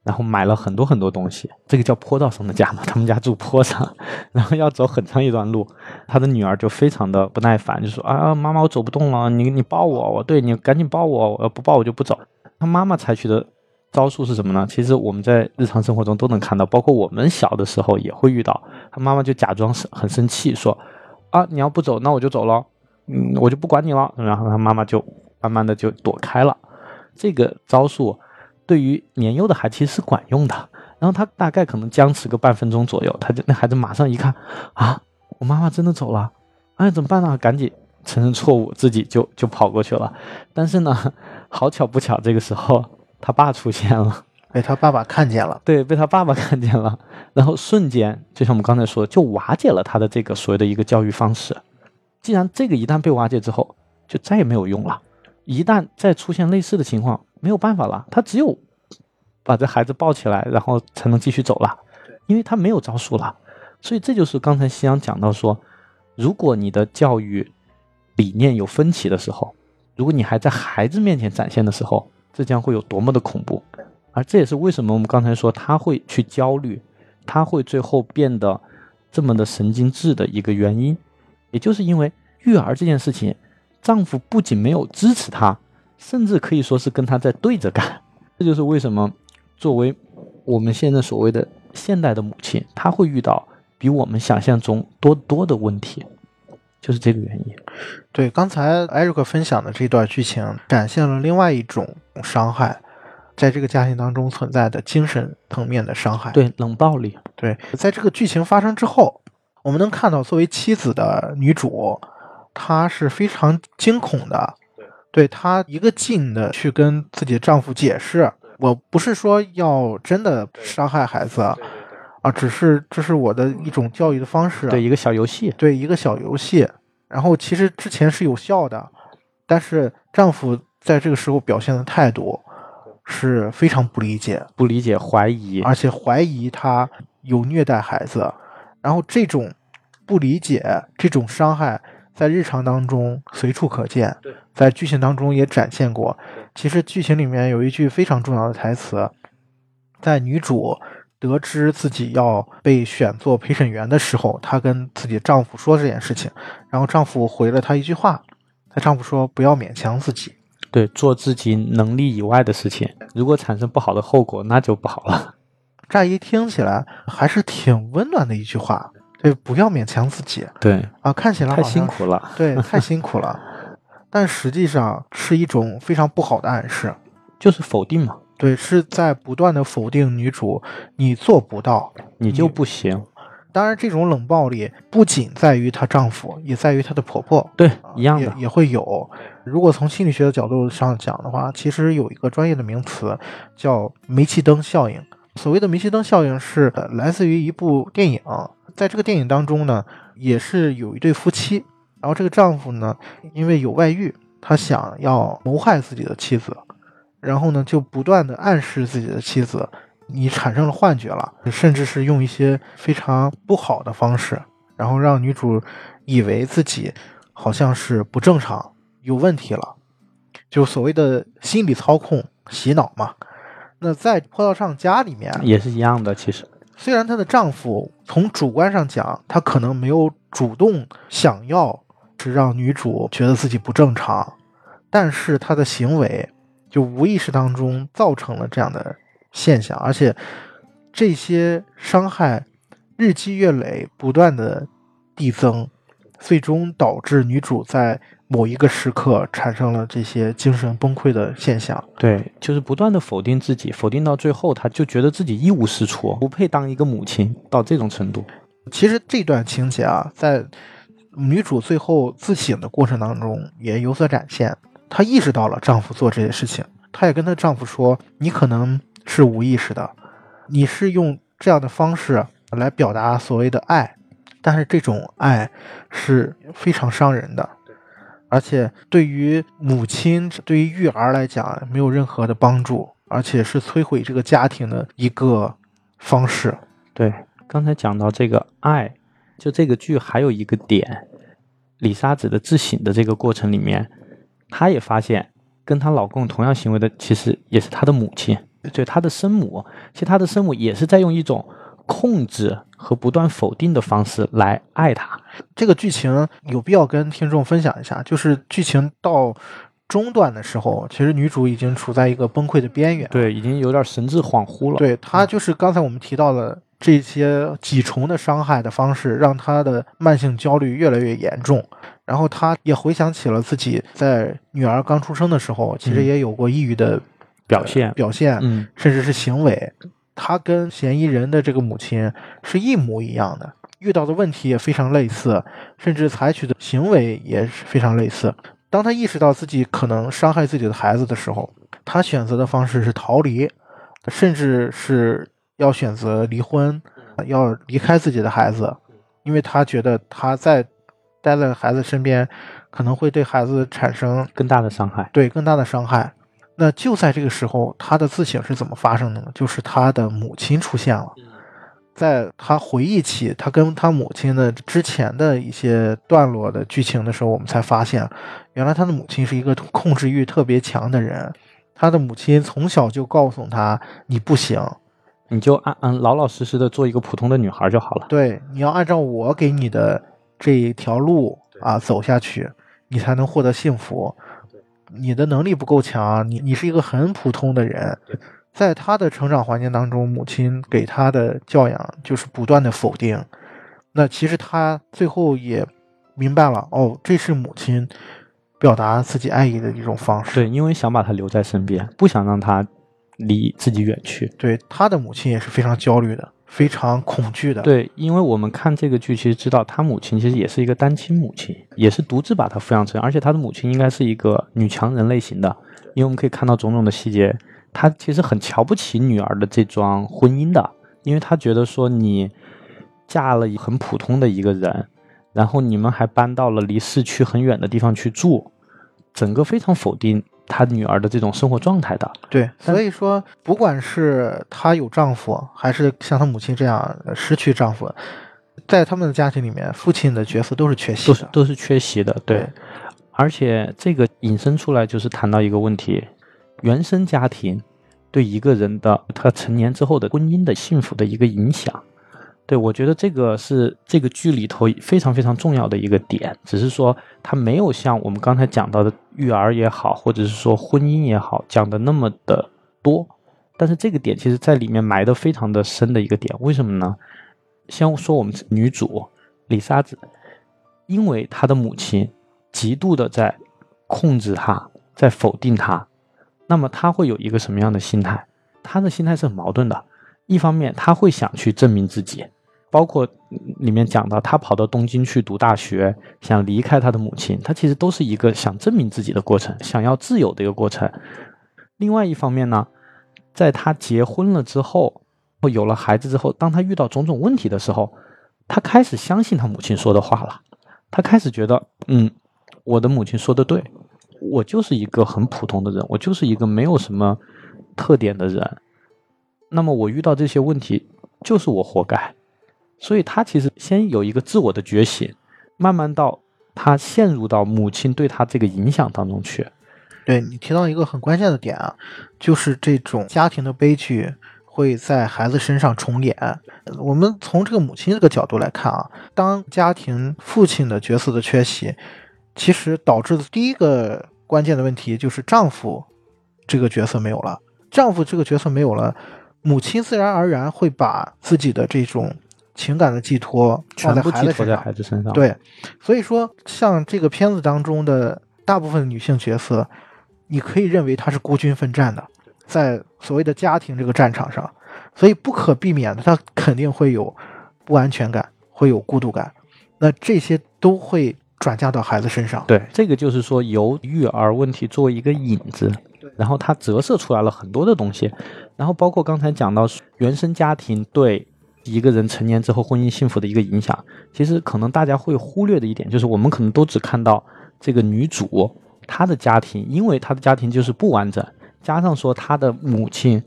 然后买了很多很多东西，这个叫坡道上的家嘛，[LAUGHS] 他们家住坡上，[LAUGHS] 然后要走很长一段路，他的女儿就非常的不耐烦，就说啊，妈妈我走不动了，你你抱我，我对你赶紧抱我，我不抱我就不走。他妈妈采取的招数是什么呢？其实我们在日常生活中都能看到，包括我们小的时候也会遇到，他妈妈就假装生很生气，说啊你要不走，那我就走了，嗯我就不管你了，然后他妈妈就慢慢的就躲开了，这个招数。对于年幼的孩子其实是管用的，然后他大概可能僵持个半分钟左右，他就那孩子马上一看啊，我妈妈真的走了，哎怎么办呢？赶紧承认错误，自己就就跑过去了。但是呢，好巧不巧，这个时候他爸出现了，被他爸爸看见了，对，被他爸爸看见了，然后瞬间就像我们刚才说的，就瓦解了他的这个所谓的一个教育方式。既然这个一旦被瓦解之后，就再也没有用了。一旦再出现类似的情况，没有办法了，他只有把这孩子抱起来，然后才能继续走了，因为他没有招数了。所以这就是刚才夕阳讲到说，如果你的教育理念有分歧的时候，如果你还在孩子面前展现的时候，这将会有多么的恐怖。而这也是为什么我们刚才说他会去焦虑，他会最后变得这么的神经质的一个原因，也就是因为育儿这件事情，丈夫不仅没有支持她。甚至可以说是跟他在对着干，[LAUGHS] 这就是为什么作为我们现在所谓的现代的母亲，她会遇到比我们想象中多多的问题，就是这个原因。对，刚才艾瑞克分享的这段剧情，展现了另外一种伤害，在这个家庭当中存在的精神层面的伤害。对，冷暴力。对，在这个剧情发生之后，我们能看到作为妻子的女主，她是非常惊恐的。对她一个劲的去跟自己的丈夫解释，我不是说要真的伤害孩子，啊，只是这是我的一种教育的方式，对一个小游戏，对一个小游戏。然后其实之前是有效的，但是丈夫在这个时候表现的态度是非常不理解、不理解、怀疑，而且怀疑她有虐待孩子。然后这种不理解、这种伤害。在日常当中随处可见，在剧情当中也展现过。其实剧情里面有一句非常重要的台词，在女主得知自己要被选做陪审员的时候，她跟自己丈夫说这件事情，然后丈夫回了她一句话，她丈夫说：“不要勉强自己，对，做自己能力以外的事情，如果产生不好的后果，那就不好了。”乍一听起来还是挺温暖的一句话。对，不要勉强自己。对啊，看起来太辛苦了。对，太辛苦了，[LAUGHS] 但实际上是一种非常不好的暗示。就是否定嘛，对，是在不断的否定女主，你做不到。你就不行。当然，这种冷暴力不仅在于她丈夫，也在于她的婆婆。对，一样的也。也会有。如果从心理学的角度上讲的话，其实有一个专业的名词叫煤气灯效应。所谓的煤气灯效应是呃来自于一部电影，在这个电影当中呢，也是有一对夫妻，然后这个丈夫呢，因为有外遇，他想要谋害自己的妻子，然后呢，就不断的暗示自己的妻子，你产生了幻觉了，甚至是用一些非常不好的方式，然后让女主以为自己好像是不正常、有问题了，就所谓的心理操控、洗脑嘛。那在坡道上家里面，也是一样的，其实虽然她的丈夫从主观上讲，他可能没有主动想要是让女主觉得自己不正常，但是他的行为就无意识当中造成了这样的现象，而且这些伤害日积月累，不断的递增，最终导致女主在某一个时刻产生了这些精神崩溃的现象。对，就是不断的否定自己，否定到最后，她就觉得自己一无是处，不配当一个母亲，到这种程度。其实这段情节啊，在女主最后自省的过程当中也有所展现。她意识到了丈夫做这些事情，她也跟她丈夫说：“你可能是无意识的，你是用这样的方式来表达所谓的爱，但是这种爱是非常伤人的，而且对于母亲、对于育儿来讲没有任何的帮助，而且是摧毁这个家庭的一个方式。”对，刚才讲到这个爱，就这个剧还有一个点，李莎子的自省的这个过程里面，她也发现跟她老公同样行为的，其实也是她的母亲，对她的生母，其实她的生母也是在用一种控制和不断否定的方式来爱她。这个剧情有必要跟听众分享一下，就是剧情到中段的时候，其实女主已经处在一个崩溃的边缘。对，已经有点神志恍惚了。对，她就是刚才我们提到的这些几重的伤害的方式，让她的慢性焦虑越来越严重。然后她也回想起了自己在女儿刚出生的时候，其实嗯也有过抑郁的表现，表现，嗯，甚至是行为。她跟嫌疑人的这个母亲是一模一样的，遇到的问题也非常类似，甚至采取的行为也是非常类似。当他意识到自己可能伤害自己的孩子的时候，他选择的方式是逃离，甚至是要选择离婚，要离开自己的孩子，因为他觉得他在待在孩子身边，可能会对孩子产生更大的伤害。对更大的伤害。那就在这个时候，他的自省是怎么发生的呢？就是他的母亲出现了，在他回忆起他跟他母亲的之前的一些段落的剧情的时候，我们才发现，原来他的母亲是一个控制欲特别强的人。他的母亲从小就告诉他：“你不行，你就按按老老实实的做一个普通的女孩就好了。对，你要按照我给你的这一条路啊走下去，你才能获得幸福。你的能力不够强，你你是一个很普通的人。在他的成长环境当中，母亲给他的教养就是不断的否定。那其实他最后也明白了，哦，这是母亲表达自己爱意的一种方式。对，因为想把他留在身边，不想让他离自己远去。对，他的母亲也是非常焦虑的，非常恐惧的。对，因为我们看这个剧，其实知道他母亲其实也是一个单亲母亲，也是独自把他抚养成，而且他的母亲应该是一个女强人类型的，因为我们可以看到种种的细节，她其实很瞧不起女儿的这桩婚姻的，因为他觉得说你嫁了很普通的一个人，然后你们还搬到了离市区很远的地方去住，整个非常否定她女儿的这种生活状态的。对，所以说，不管是她有丈夫，还是像她母亲这样呃失去丈夫，在他们的家庭里面，父亲的角色都是缺席的。都是都是缺席的，对。对而且这个引申出来就是谈到一个问题：原生家庭对一个人的他成年之后的婚姻的幸福的一个影响。对我觉得这个是这个剧里头非常非常重要的一个点，只是说它没有像我们刚才讲到的育儿也好，或者是说婚姻也好讲的那么的多。但是这个点其实在里面埋的非常的深的一个点，为什么呢？先说我们女主李莎子，因为她的母亲极度的在控制她，在否定她，那么他会有一个什么样的心态？他的心态是很矛盾的。一方面，他会想去证明自己，包括里面讲到他跑到东京去读大学，想离开他的母亲，他其实都是一个想证明自己的过程，想要自由的一个过程。另外一方面呢，在他结婚了之后，或有了孩子之后，当他遇到种种问题的时候，他开始相信他母亲说的话了。他开始觉得，嗯，我的母亲说的对，我就是一个很普通的人，我就是一个没有什么特点的人。那么我遇到这些问题，就是我活该。所以他其实先有一个自我的觉醒，慢慢到他陷入到母亲对他这个影响当中去。对你提到一个很关键的点啊，就是这种家庭的悲剧会在孩子身上重演。我们从这个母亲这个角度来看啊，当家庭父亲的角色的缺席，其实导致的第一个关键的问题就是丈夫这个角色没有了。丈夫这个角色没有了，母亲自然而然会把自己的这种情感的寄托全部寄托在孩子身上。孩子身上。，对，所以说像这个片子当中的大部分女性角色，你可以认为她是孤军奋战的，在所谓的家庭这个战场上，所以不可避免的，她肯定会有不安全感，会有孤独感，那这些都会转嫁到孩子身上。对，这个就是说由育儿问题作为一个引子，然后它折射出来了很多的东西，然后包括刚才讲到原生家庭对一个人成年之后婚姻幸福的一个影响，其实可能大家会忽略的一点就是我们可能都只看到这个女主她的家庭，因为她的家庭就是不完整，加上说她的母亲。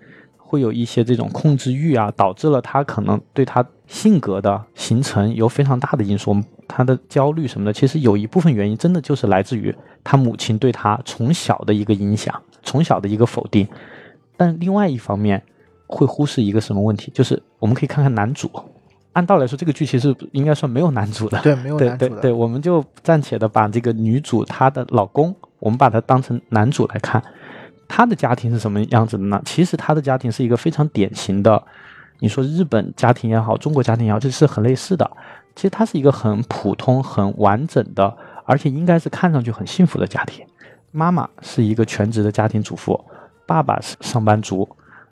会有一些这种控制欲啊，导致了他可能对他性格的形成有非常大的因素。他的焦虑什么的，其实有一部分原因真的就是来自于他母亲对他从小的一个影响，从小的一个否定。但另外一方面，会忽视一个什么问题，就是我们可以看看男主。按道理来说，这个剧其实应该算没有男主的。对，没有 [LAUGHS] 对男主的。对对，我们就暂且的把这个女主她的老公，我们把他当成男主来看，他的家庭是什么样子的呢？其实他的家庭是一个非常典型的，你说日本家庭也好，中国家庭也好，这是很类似的。其实他是一个很普通、很完整的，而且应该是看上去很幸福的家庭。妈妈是一个全职的家庭主妇，爸爸是上班族，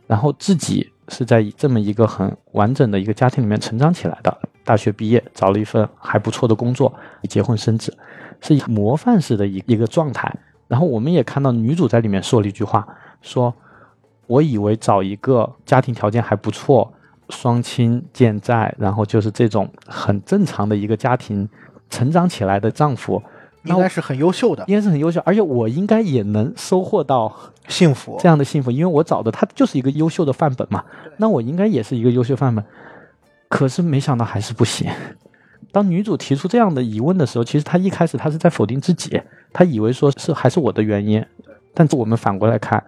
然后自己是在这么一个很完整的一个家庭里面成长起来的。大学毕业，找了一份还不错的工作，结婚生子，是一模范式的一一个状态。然后我们也看到女主在里面说了一句话，说：“我以为找一个家庭条件还不错、双亲健在，然后就是这种很正常的一个家庭成长起来的丈夫，应该是很优秀的，应该是很优秀，而且我应该也能收获到幸福。这样的幸福，因为我找的他就是一个优秀的范本嘛，那我应该也是一个优秀范本。可是没想到还是不行。当女主提出这样的疑问的时候，其实她一开始她是在否定自己，她以为说是还是我的原因，但是我们反过来看，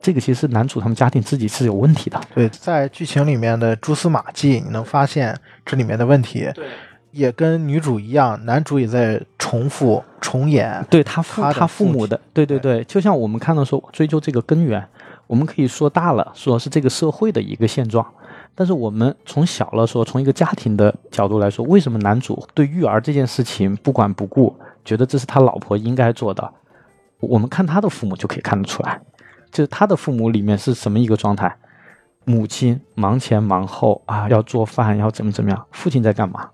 这个其实男主他们家庭自己是有问题的。对，在剧情里面的蛛丝马迹，你能发现这里面的问题，也跟女主一样，男主也在重复重演。对他父他父母的，对对对，就像我们看到说追究这个根源，我们可以说大了，说是这个社会的一个现状。但是我们从小了说，从一个家庭的角度来说，为什么男主对育儿这件事情不管不顾，觉得这是他老婆应该做的？我们看他的父母就可以看得出来，就是他的父母里面是什么一个状态？母亲忙前忙后啊，要做饭，要怎么怎么样？父亲在干嘛？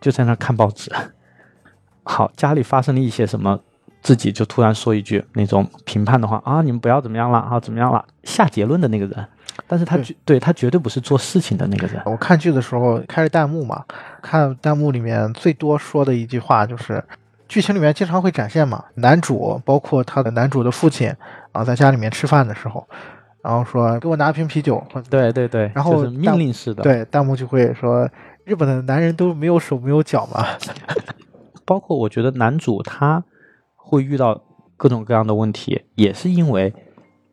就在那看报纸。好，家里发生了一些什么，自己就突然说一句那种评判的话啊，你们不要怎么样了啊，怎么样了？下结论的那个人，但是他绝对他绝对不是做事情的那个人。我看剧的时候开着弹幕嘛，看弹幕里面最多说的一句话就是，剧情里面经常会展现嘛，男主包括他的男主的父亲啊，在家里面吃饭的时候，然后说给我拿瓶啤酒，对对对，然后就是命令式的，，对弹幕就会说日本的男人都没有手没有脚嘛，[LAUGHS] 包括我觉得男主他会遇到各种各样的问题，也是因为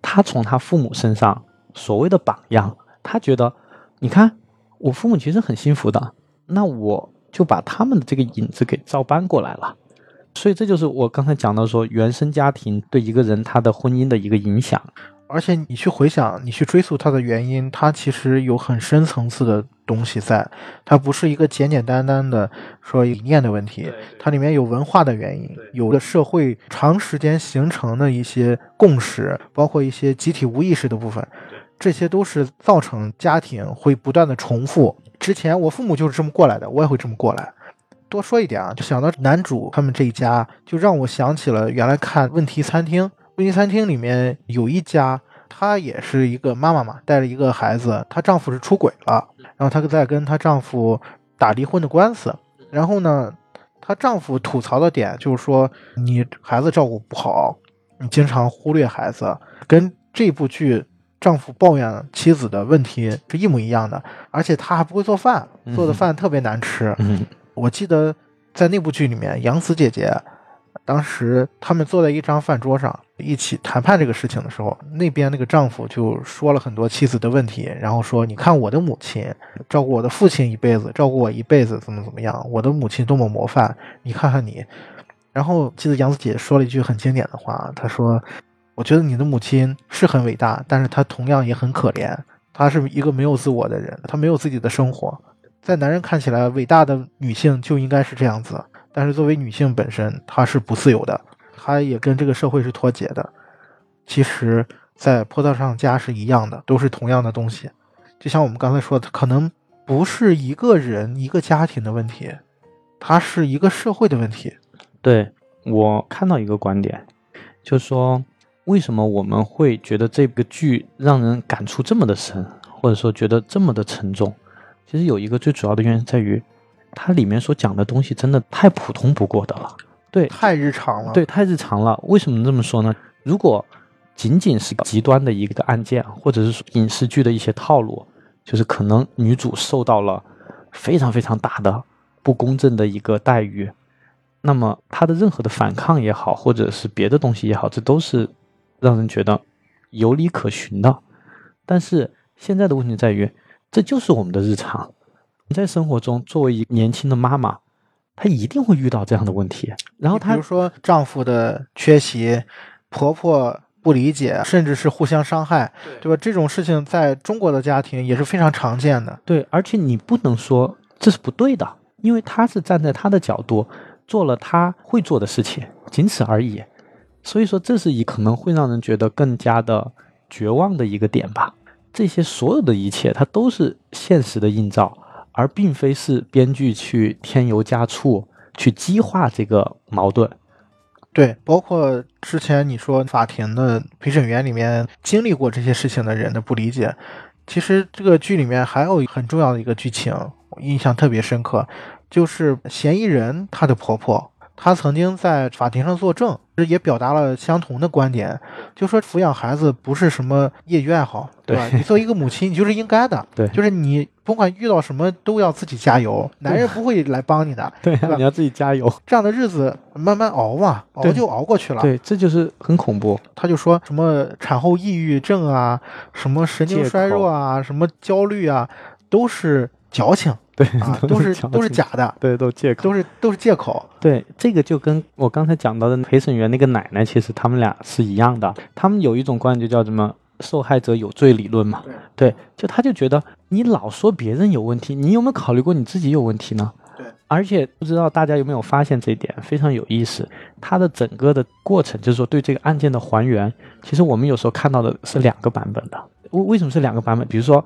他从他父母身上所谓的榜样，他觉得你看我父母其实很幸福的，那我就把他们的这个影子给照搬过来了。所以这就是我刚才讲到说原生家庭对一个人他的婚姻的一个影响。而且你去回想，你去追溯它的原因，它其实有很深层次的东西在，它不是一个简简单单的说理念的问题，它里面有文化的原因，有的社会长时间形成的一些共识，包括一些集体无意识的部分，这些都是造成家庭会不断的重复。之前我父母就是这么过来的，我也会这么过来。多说一点啊，就想到男主他们这一家，就让我想起了原来看《问题餐厅》。问题餐厅里面有一家，她也是一个妈妈嘛，带着一个孩子，她丈夫是出轨了，然后她在跟她丈夫打离婚的官司。然后呢，她丈夫吐槽的点就是说，你孩子照顾不好，你经常忽略孩子，跟这部剧丈夫抱怨妻子的问题是一模一样的。而且他还不会做饭，做的饭特别难吃。嗯我记得在那部剧里面，杨紫姐姐当时他们坐在一张饭桌上一起谈判这个事情的时候，那边那个丈夫就说了很多妻子的问题，然后说：“你看我的母亲照顾我的父亲一辈子，照顾我一辈子，怎么怎么样？我的母亲多么模范，你看看你。”然后记得杨紫姐说了一句很经典的话，她说：“我觉得你的母亲是很伟大，但是她同样也很可怜。她是一个没有自我的人，她没有自己的生活。在男人看起来，伟大的女性就应该是这样子。”但是作为女性本身，她是不自由的，她也跟这个社会是脱节的。其实，在坡道上家是一样的，都是同样的东西。就像我们刚才说的，可能不是一个人、一个家庭的问题，它是一个社会的问题。对我看到一个观点，就说为什么我们会觉得这个剧让人感触这么的深，或者说觉得这么的沉重？其实有一个最主要的原因在于。它里面所讲的东西真的太普通不过的了，对，太日常了，对，太日常了。为什么这么说呢？如果仅仅是极端的一个案件，或者是影视剧的一些套路，就是可能女主受到了非常非常大的不公正的一个待遇，那么她的任何的反抗也好，或者是别的东西也好，这都是让人觉得有理可循的。但是现在的问题在于，这就是我们的日常。在生活中，作为一个年轻的妈妈，她一定会遇到这样的问题。然后，她比如说丈夫的缺席、婆婆不理解，甚至是互相伤害，对吧？这种事情在中国的家庭也是非常常见的。对，而且你不能说这是不对的，因为她是站在她的角度做了她会做的事情，仅此而已。所以说，这是一可能会让人觉得更加的绝望的一个点吧。这些所有的一切，它都是现实的映照。而并非是编剧去添油加醋去激化这个矛盾，对，包括之前你说法庭的陪审员里面经历过这些事情的人的不理解，其实这个剧里面还有很重要的一个剧情，印象特别深刻，就是嫌疑人她的婆婆。她曾经在法庭上作证，也表达了相同的观点，就说抚养孩子不是什么业余爱好，对吧？你作为一个母亲，你就是应该的，对，就是你不管遇到什么都要自己加油，男人不会来帮你的，[LAUGHS] 对，你要自己加油。这样的日子慢慢熬嘛，熬就熬过去了。对，这就是很恐怖。他就说什么产后抑郁症啊，什么神经衰弱啊，什么焦虑啊，都是矫情。对，都是都是假的，对，都借口，都是都是借口。对，这个就跟我刚才讲到的陪审员那个奶奶，其实他们俩是一样的。他们有一种观点，就叫什么“受害者有罪理论”嘛。对，就他就觉得你老说别人有问题，你有没有考虑过你自己有问题呢？对，而且不知道大家有没有发现这一点非常有意思。他的整个的过程，就是说对这个案件的还原，其实我们有时候看到的是两个版本的。为为什么是两个版本？比如说。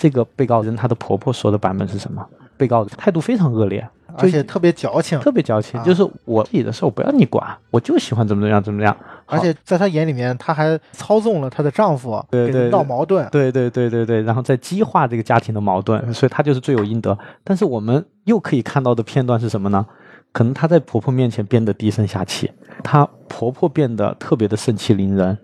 这个被告人她的婆婆说的版本是什么？被告态度非常恶劣，而且特别矫情，特别矫情，就是我自己的事我不要你管，我就喜欢怎么怎么样怎么样。而且在她眼里面，她还操纵了她的丈夫，对对闹矛盾，对对对对对，然后再激化这个家庭的矛盾，所以她就是罪有应得。但是我们又可以看到的片段是什么呢？可能她在婆婆面前变得低声下气，她婆婆变得特别的盛气凌人。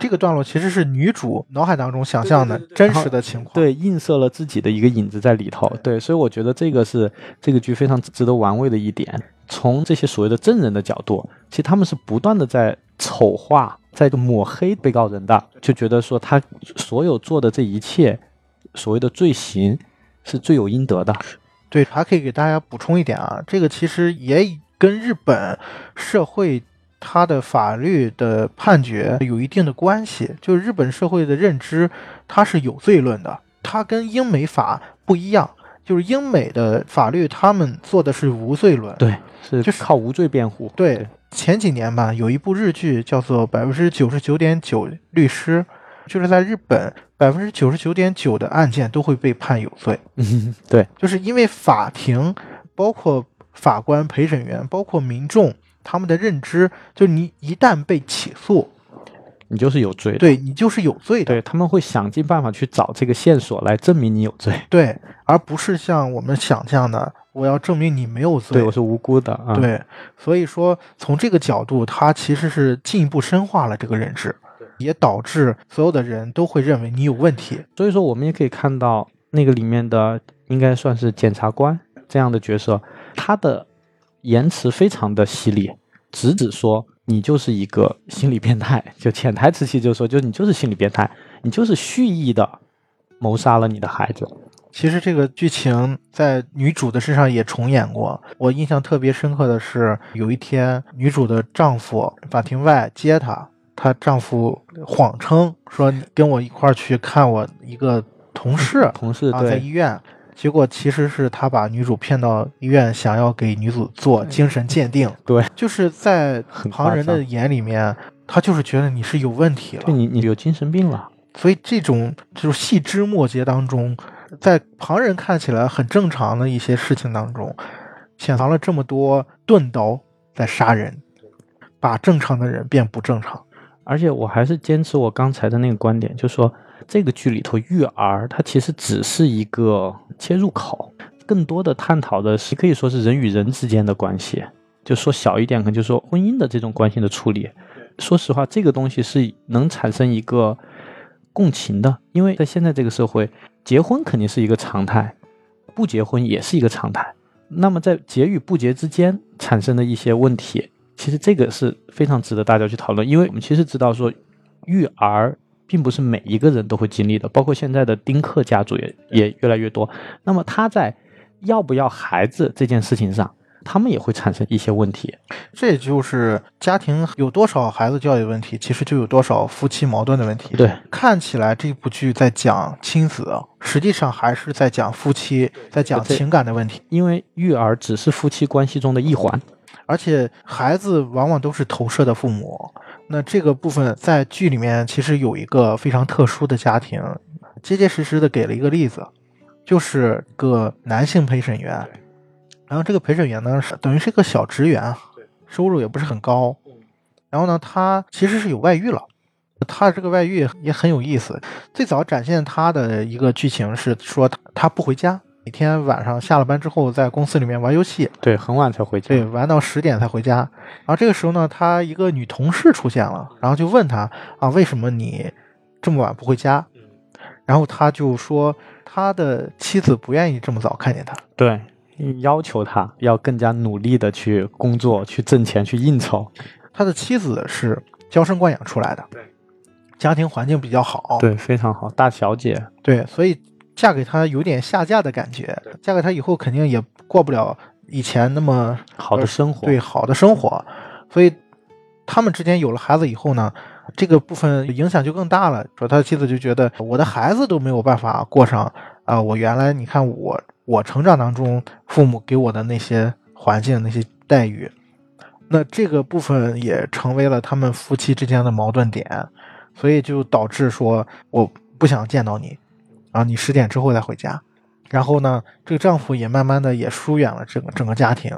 这个段落其实是女主脑海当中想象的真实的情况，对，映射了自己的一个影子在里头，对，所以我觉得这个是这个剧非常值得玩味的一点。从这些所谓的证人的角度，其实他们是不断的在丑化、在抹黑被告人的，就觉得说他所有做的这一切所谓的罪行是罪有应得的。对，还可以给大家补充一点啊，这个其实也跟日本社会。它的法律的判决有一定的关系。就是日本社会的认知，它是有罪论的，它跟英美法不一样。就是英美的法律，他们做的是无罪论。对，是就是靠无罪辩护。对，前几年吧，有一部日剧叫做《百分之九十九点九律师》，就是在日本，百分之九十九点九的案件都会被判有罪，嗯，[LAUGHS] 对，就是因为法庭，包括法官、陪审员，包括民众，他们的认知，就你一旦被起诉，你就是有罪的。对你就是有罪的，对，他们会想尽办法去找这个线索来证明你有罪。对，而不是像我们想象的，我要证明你没有罪对，我是无辜的啊。，对，所以说从这个角度，它其实是进一步深化了这个认知，也导致所有的人都会认为你有问题。所以说我们也可以看到那个里面的应该算是检察官这样的角色，他的言辞非常的犀利，直指说你就是一个心理变态，就潜台词其实就是说，就你就是心理变态，你就是蓄意的谋杀了你的孩子。其实这个剧情在女主的身上也重演过。我印象特别深刻的是，有一天女主的丈夫法庭外接她，她丈夫谎称说跟我一块儿去看我一个同事同事在医院。结果其实是他把女主骗到医院，想要给女主做精神鉴定。对，就是在 [LAUGHS] 旁人的眼里面，他就是觉得你是有问题了就。你你有精神病了。所以这种就是细枝末节当中，在旁人看起来很正常的一些事情当中，潜藏了这么多钝刀在杀人，把正常的人变不正常。而且我还是坚持我刚才的那个观点，就是说这个剧里头育儿，它其实只是一个切入口，更多的探讨的是可以说是人与人之间的关系。就说小一点，可能就说婚姻的这种关系的处理。说实话，这个东西是能产生一个共情的，因为在现在这个社会，结婚肯定是一个常态，不结婚也是一个常态。那么在结与不结之间产生的一些问题，其实这个是非常值得大家去讨论，因为我们其实知道说，育儿并不是每一个人都会经历的，包括现在的丁克家族也也越来越多。那么他在要不要孩子这件事情上，他们也会产生一些问题。这也就是家庭有多少孩子教育问题，其实就有多少夫妻矛盾的问题。对，看起来这部剧在讲亲子，实际上还是在讲夫妻，在讲情感的问题。因为育儿只是夫妻关系中的一环。而且孩子往往都是投射的父母。那这个部分在剧里面其实有一个非常特殊的家庭，结结实实的给了一个例子，就是个男性陪审员，然后这个陪审员呢是等于是个小职员，收入也不是很高，然后呢他其实是有外遇了。他这个外遇也很有意思。最早展现他的一个剧情是说他他不回家，每天晚上下了班之后在公司里面玩游戏，对，很晚才回家。对，玩到十点才回家。然后这个时候呢，他一个女同事出现了，然后就问他啊，为什么你这么晚不回家？然后他就说，他的妻子不愿意这么早看见他。对，要求他要更加努力的去工作、去挣钱、去应酬。他的妻子是娇生惯养出来的，对家庭环境比较好，对，非常好，大小姐。对，所以嫁给他有点下嫁的感觉。嫁给他以后，肯定也过不了以前那么好的生活。对好的生活，所以他们之间有了孩子以后呢，这个部分影响就更大了。说他的妻子就觉得我的孩子都没有办法过上啊、我原来你看我我成长当中父母给我的那些环境那些待遇，那这个部分也成为了他们夫妻之间的矛盾点，所以就导致说我不想见到你，然后你十点之后再回家。然后呢，这个丈夫也慢慢的也疏远了整个整个家庭。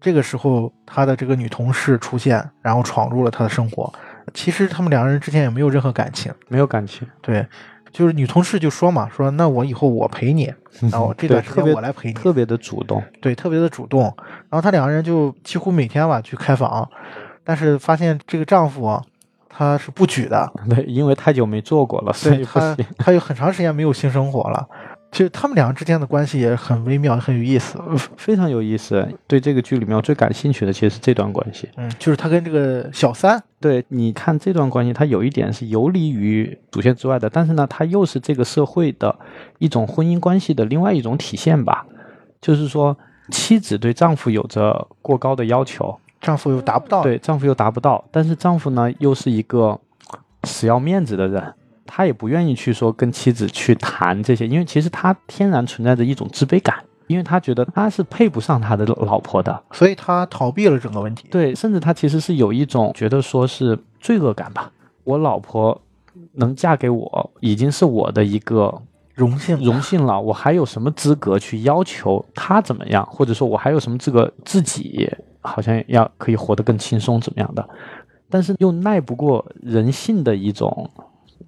这个时候，他的这个女同事出现，然后闯入了他的生活。其实他们两个人之间也没有任何感情，没有感情，对，就是女同事就说嘛，说那我以后我陪你，然后这段时间我来陪你，特别的主动。对，特别的主动。然后他两个人就几乎每天吧去开房，但是发现这个丈夫啊他是不举的，[LAUGHS] 对，因为太久没做过了，所以他行。[LAUGHS] 他有很长时间没有性生活了。其实他们两个之间的关系也很微妙，很有意思。非常有意思。对这个剧里面，我最感兴趣的其实是这段关系。嗯，就是他跟这个小三，对，你看这段关系，它有一点是游离于主线之外的，但是呢，它又是这个社会的一种婚姻关系的另外一种体现吧。就是说，妻子对丈夫有着过高的要求，丈夫又达不到，对，丈夫又达不到，但是丈夫呢又是一个死要面子的人，他也不愿意去说跟妻子去谈这些，因为其实他天然存在着一种自卑感，因为他觉得他是配不上他的老婆的，所以他逃避了整个问题。对，甚至他其实是有一种觉得说是罪恶感吧，我老婆能嫁给我已经是我的一个荣幸，荣幸了，我还有什么资格去要求她怎么样？或者说我还有什么资格自己好像要可以活得更轻松怎么样的？但是又耐不过人性的一种，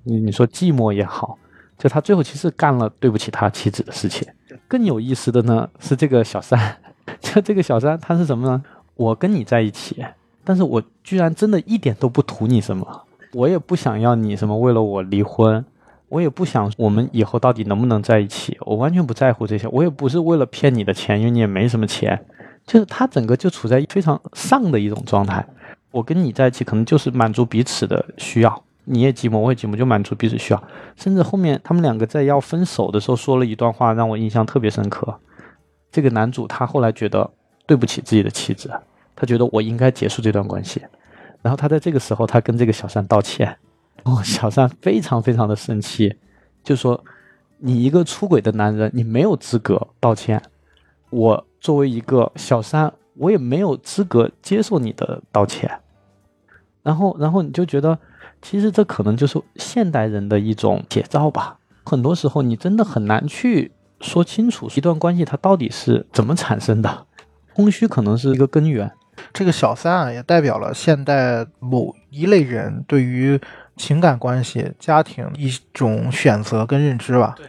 你你说寂寞也好，就他最后其实干了对不起他妻子的事情。更有意思的呢是这个小三，就 [LAUGHS] 这个小三他是什么呢？我跟你在一起，但是我居然真的一点都不图你什么，我也不想要你什么为了我离婚。我也不想我们以后到底能不能在一起，我完全不在乎这些。我也不是为了骗你的钱，因为你也没什么钱。就是他整个就处在非常丧的一种状态。我跟你在一起，可能就是满足彼此的需要。你也寂寞，我也寂寞，就满足彼此需要。甚至后面他们两个在要分手的时候说了一段话，让我印象特别深刻。这个男主他后来觉得对不起自己的妻子，他觉得我应该结束这段关系。然后他在这个时候，他跟这个小三道歉。哦，小三非常非常的生气，就说：“你一个出轨的男人，你没有资格道歉。我作为一个小三，我也没有资格接受你的道歉。”然后，然后你就觉得，其实这可能就是现代人的一种写照吧。很多时候，你真的很难去说清楚一段关系它到底是怎么产生的，空虚可能是一个根源。这个小三啊，也代表了现代某一类人对于。情感关系、家庭一种选择跟认知吧，对，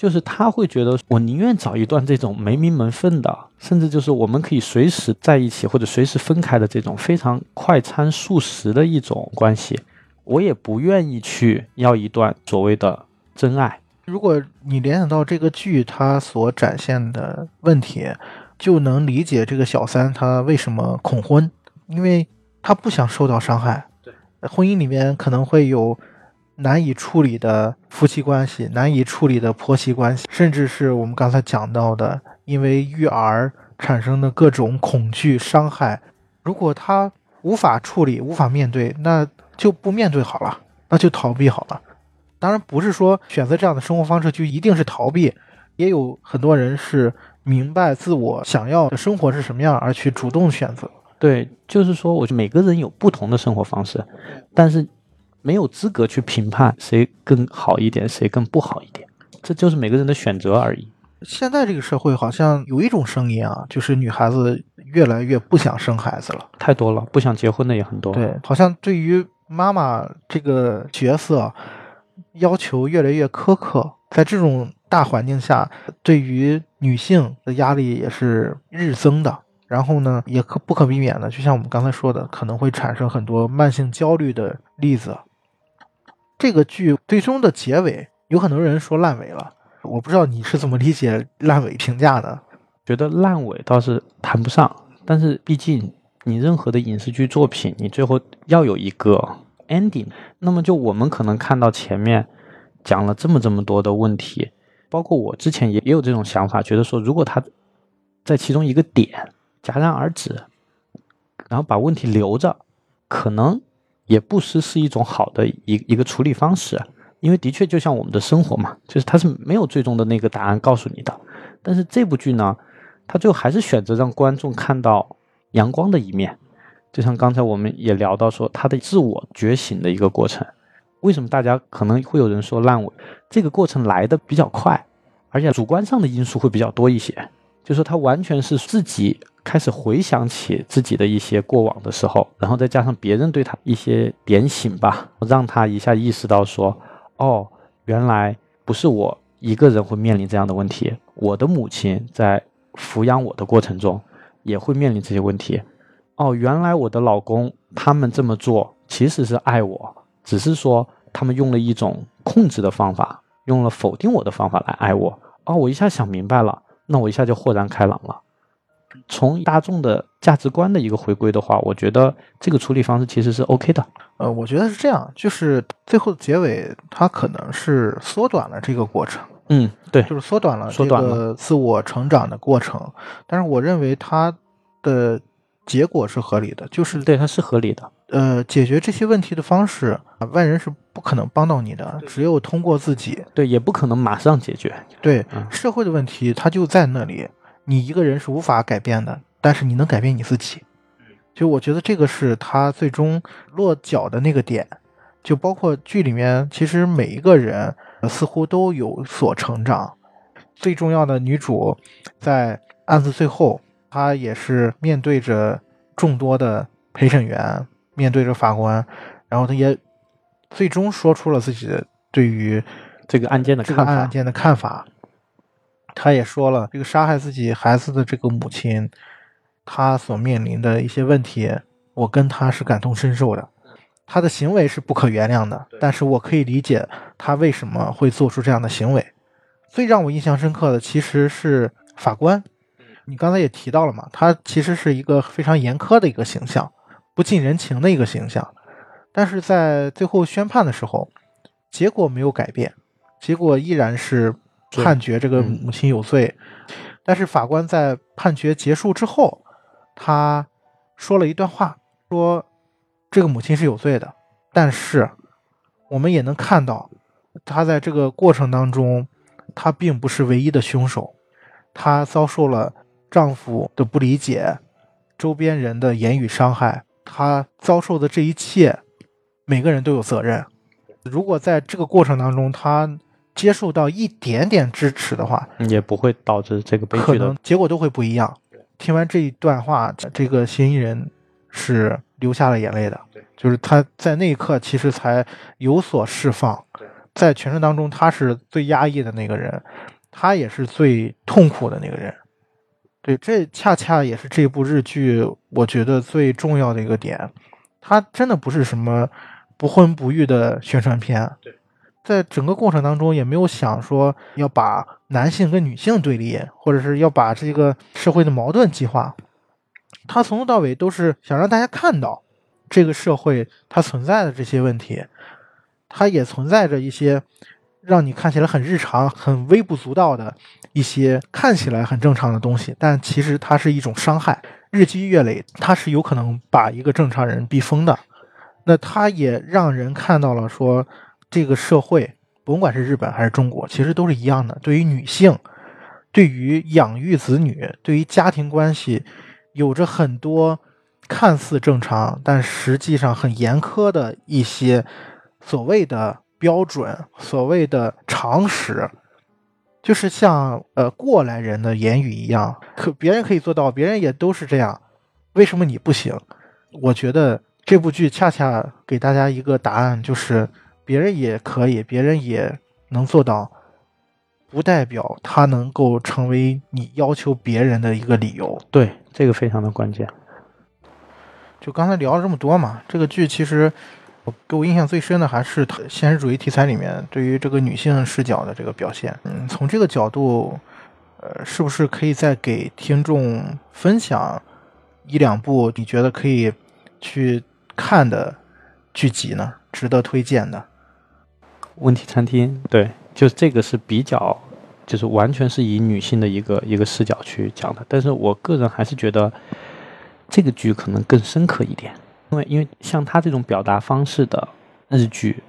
就是他会觉得我宁愿找一段这种没名门分的，甚至就是我们可以随时在一起或者随时分开的这种非常快餐速食的一种关系，我也不愿意去要一段所谓的真爱。如果你联想到这个剧它所展现的问题，就能理解这个小三他为什么恐婚，因为他不想受到伤害。对婚姻里面可能会有难以处理的夫妻关系，难以处理的婆媳关系，甚至是我们刚才讲到的，因为育儿产生的各种恐惧伤害。如果他无法处理、无法面对，那就不面对好了，那就逃避好了。当然，不是说选择这样的生活方式就一定是逃避，也有很多人是明白自我想要的生活是什么样而去主动选择。对，就是说，我每个人有不同的生活方式，但是没有资格去评判谁更好一点，谁更不好一点，这就是每个人的选择而已。现在这个社会好像有一种声音啊，就是女孩子越来越不想生孩子了，太多了，不想结婚的也很多。对，好像对于妈妈这个角色要求越来越苛刻，在这种大环境下，对于女性的压力也是日增的。然后呢，也可不可避免的，就像我们刚才说的，可能会产生很多慢性焦虑的例子。这个剧最终的结尾，有很多人说烂尾了，我不知道你是怎么理解烂尾评价的？觉得烂尾倒是谈不上，但是毕竟你任何的影视剧作品，你最后要有一个 ending。那么就我们可能看到前面讲了这么这么多的问题，包括我之前也也有这种想法，觉得说如果他在其中一个点。戛然而止，然后把问题留着，可能也不失是一种好的一一个处理方式。因为的确就像我们的生活嘛，就是它是没有最终的那个答案告诉你的。但是这部剧呢，它最后还是选择让观众看到阳光的一面。就像刚才我们也聊到说，他的自我觉醒的一个过程。为什么大家可能会有人说烂尾？这个过程来的比较快，而且主观上的因素会比较多一些。就说他完全是自己。开始回想起自己的一些过往的时候，然后再加上别人对他一些点醒吧，让他一下意识到说：“哦，原来不是我一个人会面临这样的问题，我的母亲在抚养我的过程中也会面临这些问题。哦，原来我的老公他们这么做其实是爱我，只是说他们用了一种控制的方法，用了否定我的方法来爱我。哦，我一下想明白了，那我一下就豁然开朗了。”从大众的价值观的一个回归的话，我觉得这个处理方式其实是 OK 的。呃，我觉得是这样，就是最后结尾它可能是缩短了这个过程。嗯，对，就是缩短了这个自我成长的过程。但是我认为它的结果是合理的，就是对，它是合理的。呃，解决这些问题的方式，啊外人是不可能帮到你的，只有通过自己。对，也不可能马上解决。对嗯社会的问题，它就在那里，你一个人是无法改变的，但是你能改变你自己。就我觉得这个是他最终落脚的那个点，就包括剧里面，其实每一个人呃似乎都有所成长。最重要的女主，在案子最后，她也是面对着众多的陪审员，面对着法官，然后她也最终说出了自己的对于这个案件的看法，这个案件的看法。他也说了，这个杀害自己孩子的这个母亲，她所面临的一些问题，我跟她是感同身受的。她的行为是不可原谅的，但是我可以理解她为什么会做出这样的行为。最让我印象深刻的其实是法官，你刚才也提到了嘛，他其实是一个非常严苛的一个形象，不近人情的一个形象。但是在最后宣判的时候，结果没有改变，结果依然是对判决这个嗯。母亲有罪。但是法官在判决结束之后，他说了一段话，说这个母亲是有罪的，但是我们也能看到，她在这个过程当中，她并不是唯一的凶手，她遭受了丈夫的不理解，周边人的言语伤害，她遭受的这一切，每个人都有责任。如果在这个过程当中，她接受到一点点支持的话，也不会导致这个悲剧的能结果都会不一样。听完这一段话，这个嫌疑人是流下了眼泪的，就是他在那一刻其实才有所释放。在全程当中，他是最压抑的那个人，他也是最痛苦的那个人。对，这恰恰也是这部日剧我觉得最重要的一个点。它真的不是什么不婚不育的宣传片，在整个过程当中也没有想说要把男性跟女性对立，或者是要把这个社会的矛盾激化。他从头到尾都是想让大家看到这个社会它存在的这些问题，它也存在着一些让你看起来很日常、很微不足道的一些看起来很正常的东西，但其实它是一种伤害，日积月累，它是有可能把一个正常人逼疯的。那它也让人看到了说，这个社会，甭管是日本还是中国，其实都是一样的。对于女性，对于养育子女，对于家庭关系，有着很多看似正常，但实际上很严苛的一些所谓的标准、所谓的常识，就是像呃过来人的言语一样，可别人可以做到，别人也都是这样，为什么你不行？我觉得这部剧恰恰给大家一个答案，就是别人也可以，别人也能做到，不代表他能够成为你要求别人的一个理由。对这个非常的关键。就刚才聊了这么多嘛，这个剧其实我给我印象最深的还是它现实主义题材里面对于这个女性视角的这个表现。嗯，从这个角度，呃，是不是可以再给听众分享一两部你觉得可以去看的剧集呢？值得推荐的？问题餐厅，对，就这个是比较，就是完全是以女性的一个一个视角去讲的。但是我个人还是觉得这个剧可能更深刻一点，因为因为像他这种表达方式的日剧，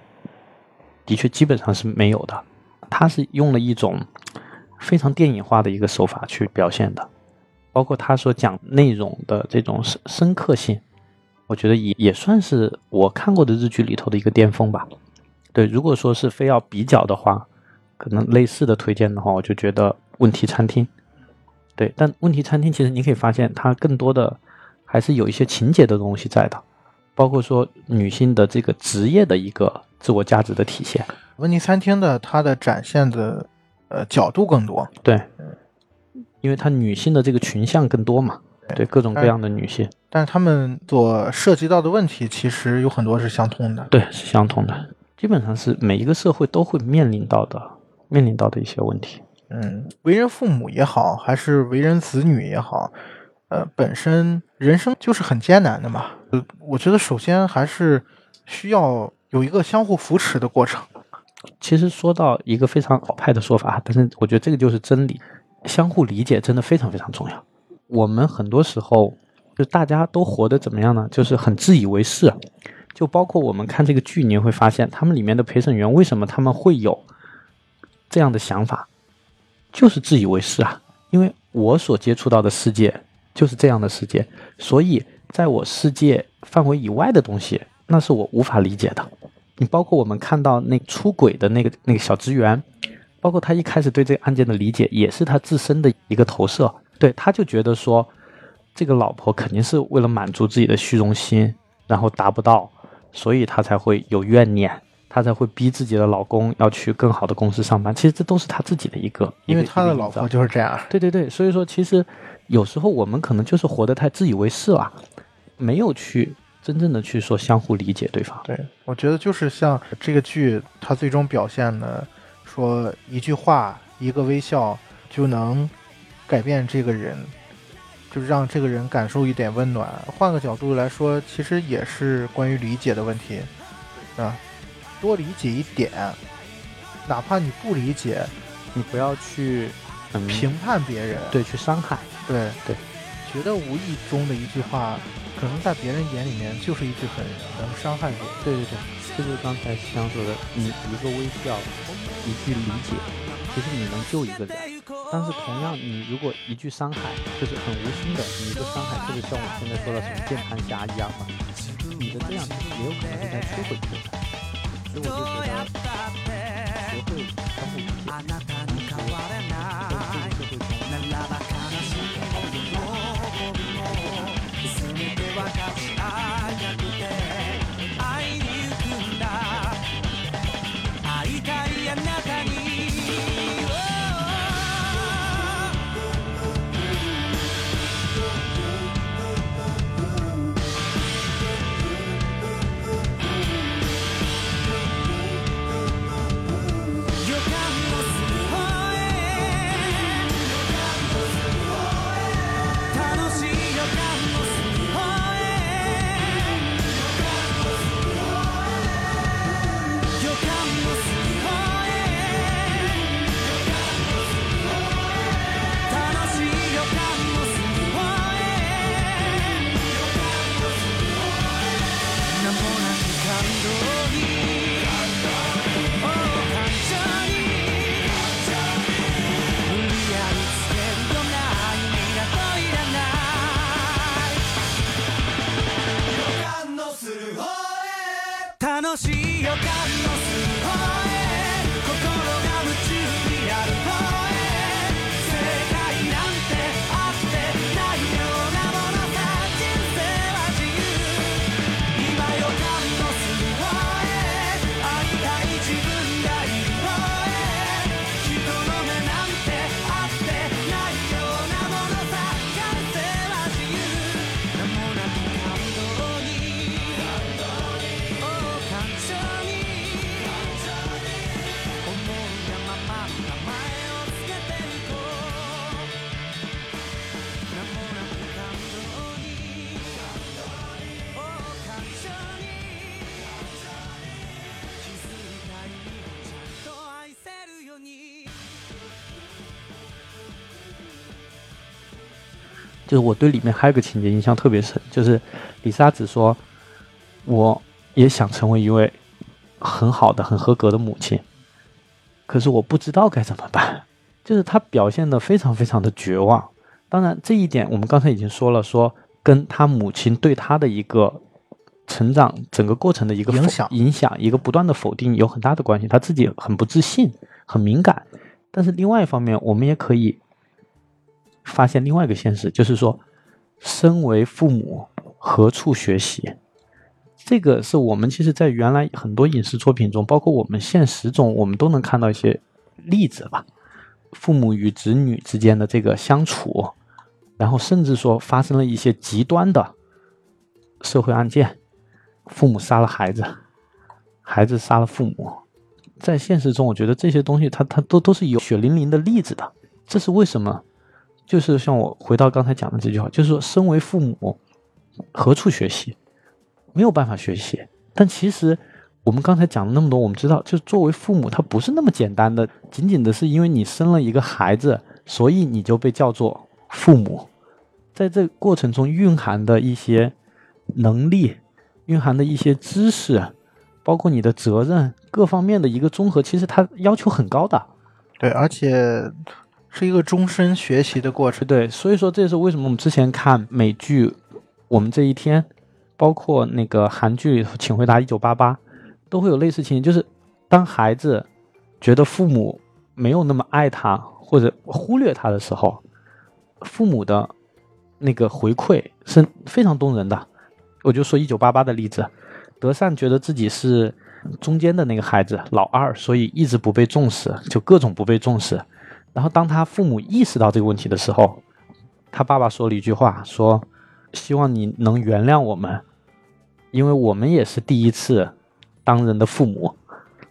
的确基本上是没有的。他是用了一种非常电影化的一个手法去表现的，包括他所讲内容的这种深深刻性，我觉得也也算是我看过的日剧里头的一个巅峰吧。对，如果说是非要比较的话，可能类似的推荐的话，我就觉得《问题餐厅》。对，但《问题餐厅》其实你可以发现，它更多的还是有一些情节的东西在的，包括说女性的这个职业的一个自我价值的体现。问题餐厅的它的展现的呃角度更多，对，因为它女性的这个群像更多嘛，对各种各样的女性，但是他们所涉及到的问题其实有很多是相通的。对，是相通的，基本上是每一个社会都会面临到的，面临到的一些问题。嗯，为人父母也好，还是为人子女也好，呃，本身人生就是很艰难的嘛。呃，我觉得首先还是需要有一个相互扶持的过程。其实说到一个非常老派的说法，但是我觉得这个就是真理，相互理解真的非常非常重要。我们很多时候就大家都活得怎么样呢？就是很自以为是。就包括我们看这个剧，你会发现，他们里面的陪审员为什么他们会有这样的想法，就是自以为是啊。因为我所接触到的世界就是这样的世界，所以在我世界范围以外的东西，那是我无法理解的。你包括我们看到那出轨的那个那个小职员，包括他一开始对这个案件的理解，也是他自身的一个投射。对，他就觉得说，这个老婆肯定是为了满足自己的虚荣心，然后达不到，所以她才会有怨念，她才会逼自己的老公要去更好的公司上班。其实这都是她自己的一个，因为她的老婆。就是这样。对对对，所以说其实有时候我们可能就是活得太自以为是了，没有去真正的去说相互理解对方。对，我觉得就是像这个剧，它最终表现的，说一句话、一个微笑就能改变这个人，就是让这个人感受一点温暖。换个角度来说，其实也是关于理解的问题，啊，多理解一点，哪怕你不理解，你不要去嗯评判别人，对去伤害。对对，觉得无意中的一句话，可能在别人眼里面就是一句很能伤害人。对对对，这就是刚才香说的，你一个微笑，一句理解，其实你能救一个人。但是同样，你如果一句伤害，就是很无心的，你一个伤害，特别像我现在说的什么键盘侠一样嘛，你的这样其实也有可能是在摧毁别人。所以我就觉得，我对里面还有个情节印象特别深，就是李莎子说，我也想成为一位很好的、很合格的母亲，可是我不知道该怎么办。就是他表现的非常非常的绝望。当然，这一点我们刚才已经说了，说跟他母亲对他的一个成长整个过程的一个影响影响，一个不断的否定有很大的关系。他自己很不自信，很敏感。但是另外一方面，我们也可以发现另外一个现实，就是说，身为父母，何处学习？这个是我们其实，在原来很多影视作品中，包括我们现实中，我们都能看到一些例子吧。父母与子女之间的这个相处，然后甚至说发生了一些极端的社会案件，父母杀了孩子，孩子杀了父母。在现实中，我觉得这些东西它它都都是有血淋淋的例子的。这是为什么？就是像我回到刚才讲的这句话，就是说，身为父母，何处学习？没有办法学习。但其实我们刚才讲了那么多，我们知道，就作为父母，他不是那么简单的，仅仅的是因为你生了一个孩子，所以你就被叫做父母。在这过程中蕴含的一些能力，蕴含的一些知识，包括你的责任各方面的一个综合，其实它要求很高的。对，而且是一个终身学习的过程。对，所以说这也是为什么我们之前看美剧《我们这一天》，包括那个韩剧《请回答一九八八》，都会有类似情形，就是当孩子觉得父母没有那么爱他或者忽略他的时候，父母的那个回馈是非常动人的。我就说一九八八的例子，德善觉得自己是中间的那个孩子，老二，所以一直不被重视，就各种不被重视。然后当他父母意识到这个问题的时候，他爸爸说了一句话，说：“希望你能原谅我们，因为我们也是第一次当人的父母，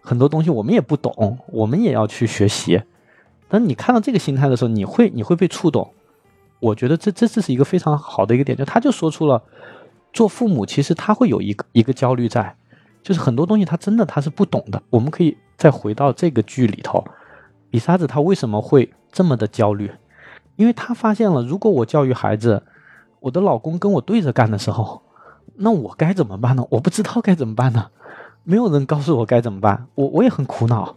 很多东西我们也不懂，我们也要去学习。”但你看到这个心态的时候，你会你会被触动。我觉得这这这是一个非常好的一个点，就他就说出了做父母其实他会有一个一个焦虑在，就是很多东西他真的他是不懂的。我们可以再回到这个剧里头，李沙子他为什么会这么的焦虑？因为他发现了，如果我教育孩子，我的老公跟我对着干的时候，那我该怎么办呢？我不知道该怎么办呢？没有人告诉我该怎么办，我我也很苦恼。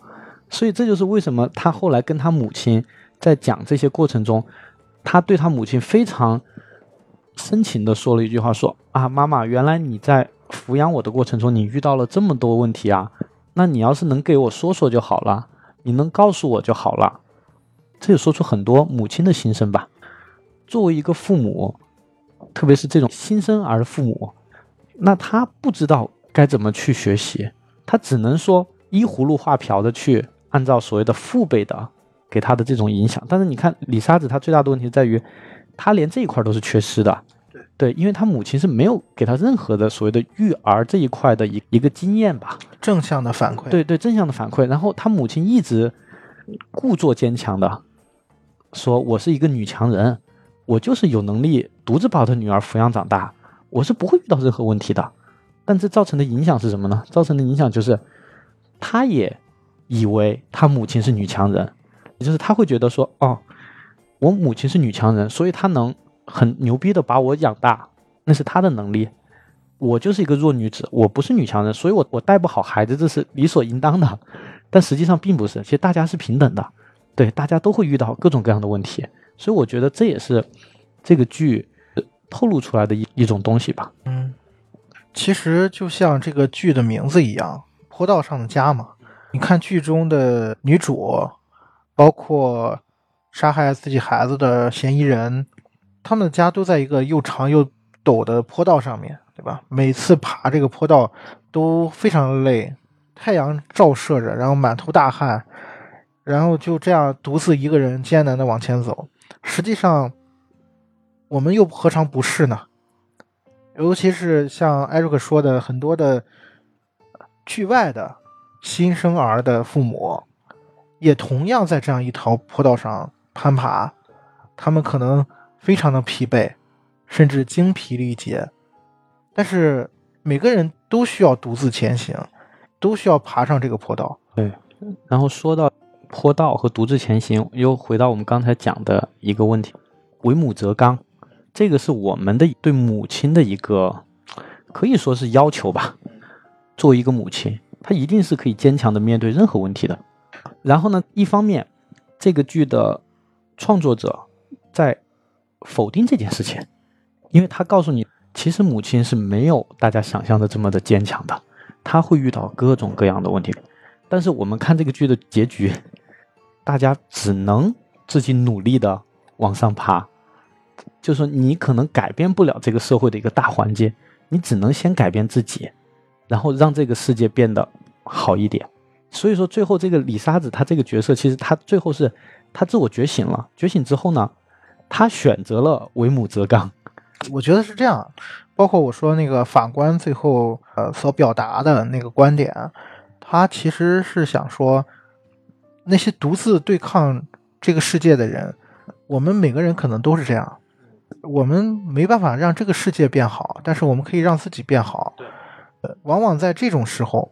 所以这就是为什么他后来跟他母亲在讲这些过程中，他对他母亲非常深情的说了一句话，说啊，妈妈，原来你在抚养我的过程中，你遇到了这么多问题啊，那你要是能给我说说就好了，你能告诉我就好了。这也说出很多母亲的心声吧。作为一个父母，特别是这种新生儿的父母，那他不知道该怎么去学习，他只能说依葫芦画瓢的去按照所谓的父辈的给他的这种影响。但是你看李沙子，他最大的问题在于，他连这一块都是缺失的。对，因为他母亲是没有给他任何的所谓的育儿这一块的一一个经验吧。正向的反馈。对对，正向的反馈。然后他母亲一直故作坚强的说：“我是一个女强人，我就是有能力独自把我的女儿抚养长大，我是不会遇到任何问题的。”但这造成的影响是什么呢？造成的影响就是，他也以为他母亲是女强人，也就是他会觉得说：“哦，我母亲是女强人，所以她能很牛逼的把我养大，那是他的能力。”我就是一个弱女子，我不是女强人，所以我我带不好孩子，这是理所应当的。但实际上并不是，其实大家是平等的，对，大家都会遇到各种各样的问题，所以我觉得这也是这个剧透露出来的一一种东西吧。嗯，其实就像这个剧的名字一样，《坡道上的家》嘛。你看剧中的女主，包括杀害自己孩子的嫌疑人，他们的家都在一个又长又陡的坡道上面，对吧？每次爬这个坡道都非常累，太阳照射着，然后满头大汗，然后就这样独自一个人艰难的往前走。实际上，我们又何尝不是呢？尤其是像艾瑞克说的，很多的剧外的新生儿的父母，也同样在这样一条坡道上攀爬，他们可能非常的疲惫，甚至精疲力竭，但是每个人都需要独自前行，都需要爬上这个坡道。对然后说到坡道和独自前行，又回到我们刚才讲的一个问题：为母则刚，这个是我们的对母亲的一个可以说是要求吧。作为一个母亲，她一定是可以坚强的面对任何问题的。然后呢，一方面，这个剧的创作者在否定这件事情，因为他告诉你，其实母亲是没有大家想象的这么的坚强的，她会遇到各种各样的问题。但是我们看这个剧的结局，大家只能自己努力的往上爬。就说你可能改变不了这个社会的一个大环境，你只能先改变自己，然后让这个世界变得好一点。所以说，最后这个李沙子他这个角色，其实他最后是他自我觉醒了。觉醒之后呢，他选择了为母则刚。我觉得是这样，包括我说那个法官最后呃所表达的那个观点，他其实是想说，那些独自对抗这个世界的人，我们每个人可能都是这样，我们没办法让这个世界变好，但是我们可以让自己变好。呃，往往在这种时候，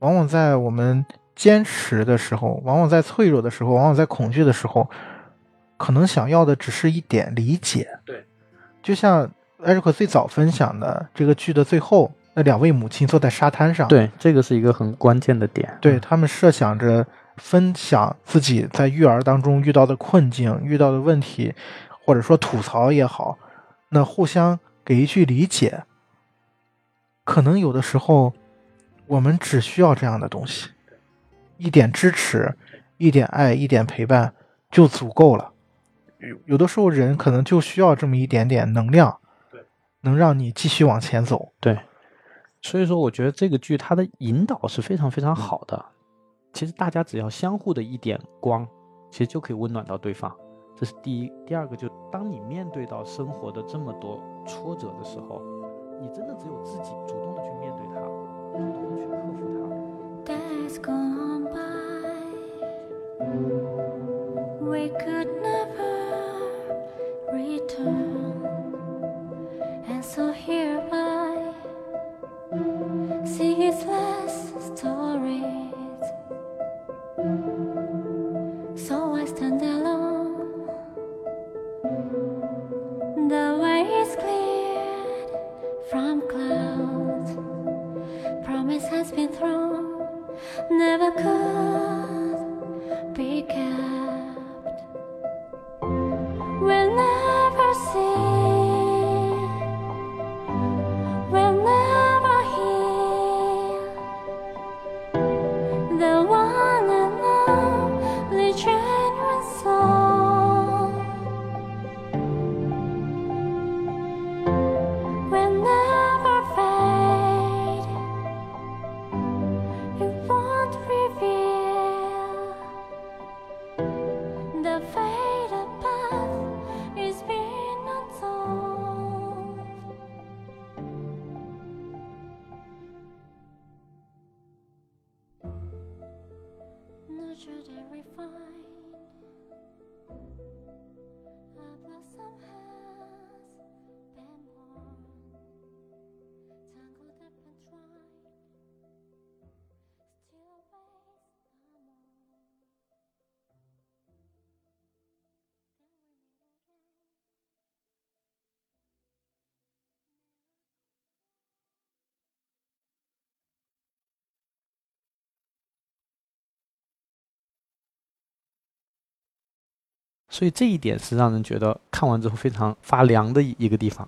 往往在我们坚持的时候，往往在脆弱的时候，往往在恐惧的时候，可能想要的只是一点理解。对就像艾瑞克最早分享的这个剧的最后，那两位母亲坐在沙滩上，对，这个是一个很关键的点。对他们设想着分享自己在育儿当中遇到的困境、遇到的问题，或者说吐槽也好，那互相给一句理解。可能有的时候，我们只需要这样的东西，一点支持，一点爱，一点陪伴就足够了。有有的时候，人可能就需要这么一点点能量，对能让你继续往前走。对，所以说我觉得这个剧它的引导是非常非常好的。其实大家只要相互的一点光，其实就可以温暖到对方。这是第一，第二个就当你面对到生活的这么多挫折的时候，你真的只有自己主动的去面对它，主动的去克服它。Days gone by, we could is 所以这一点是让人觉得看完之后非常发凉的一个地方。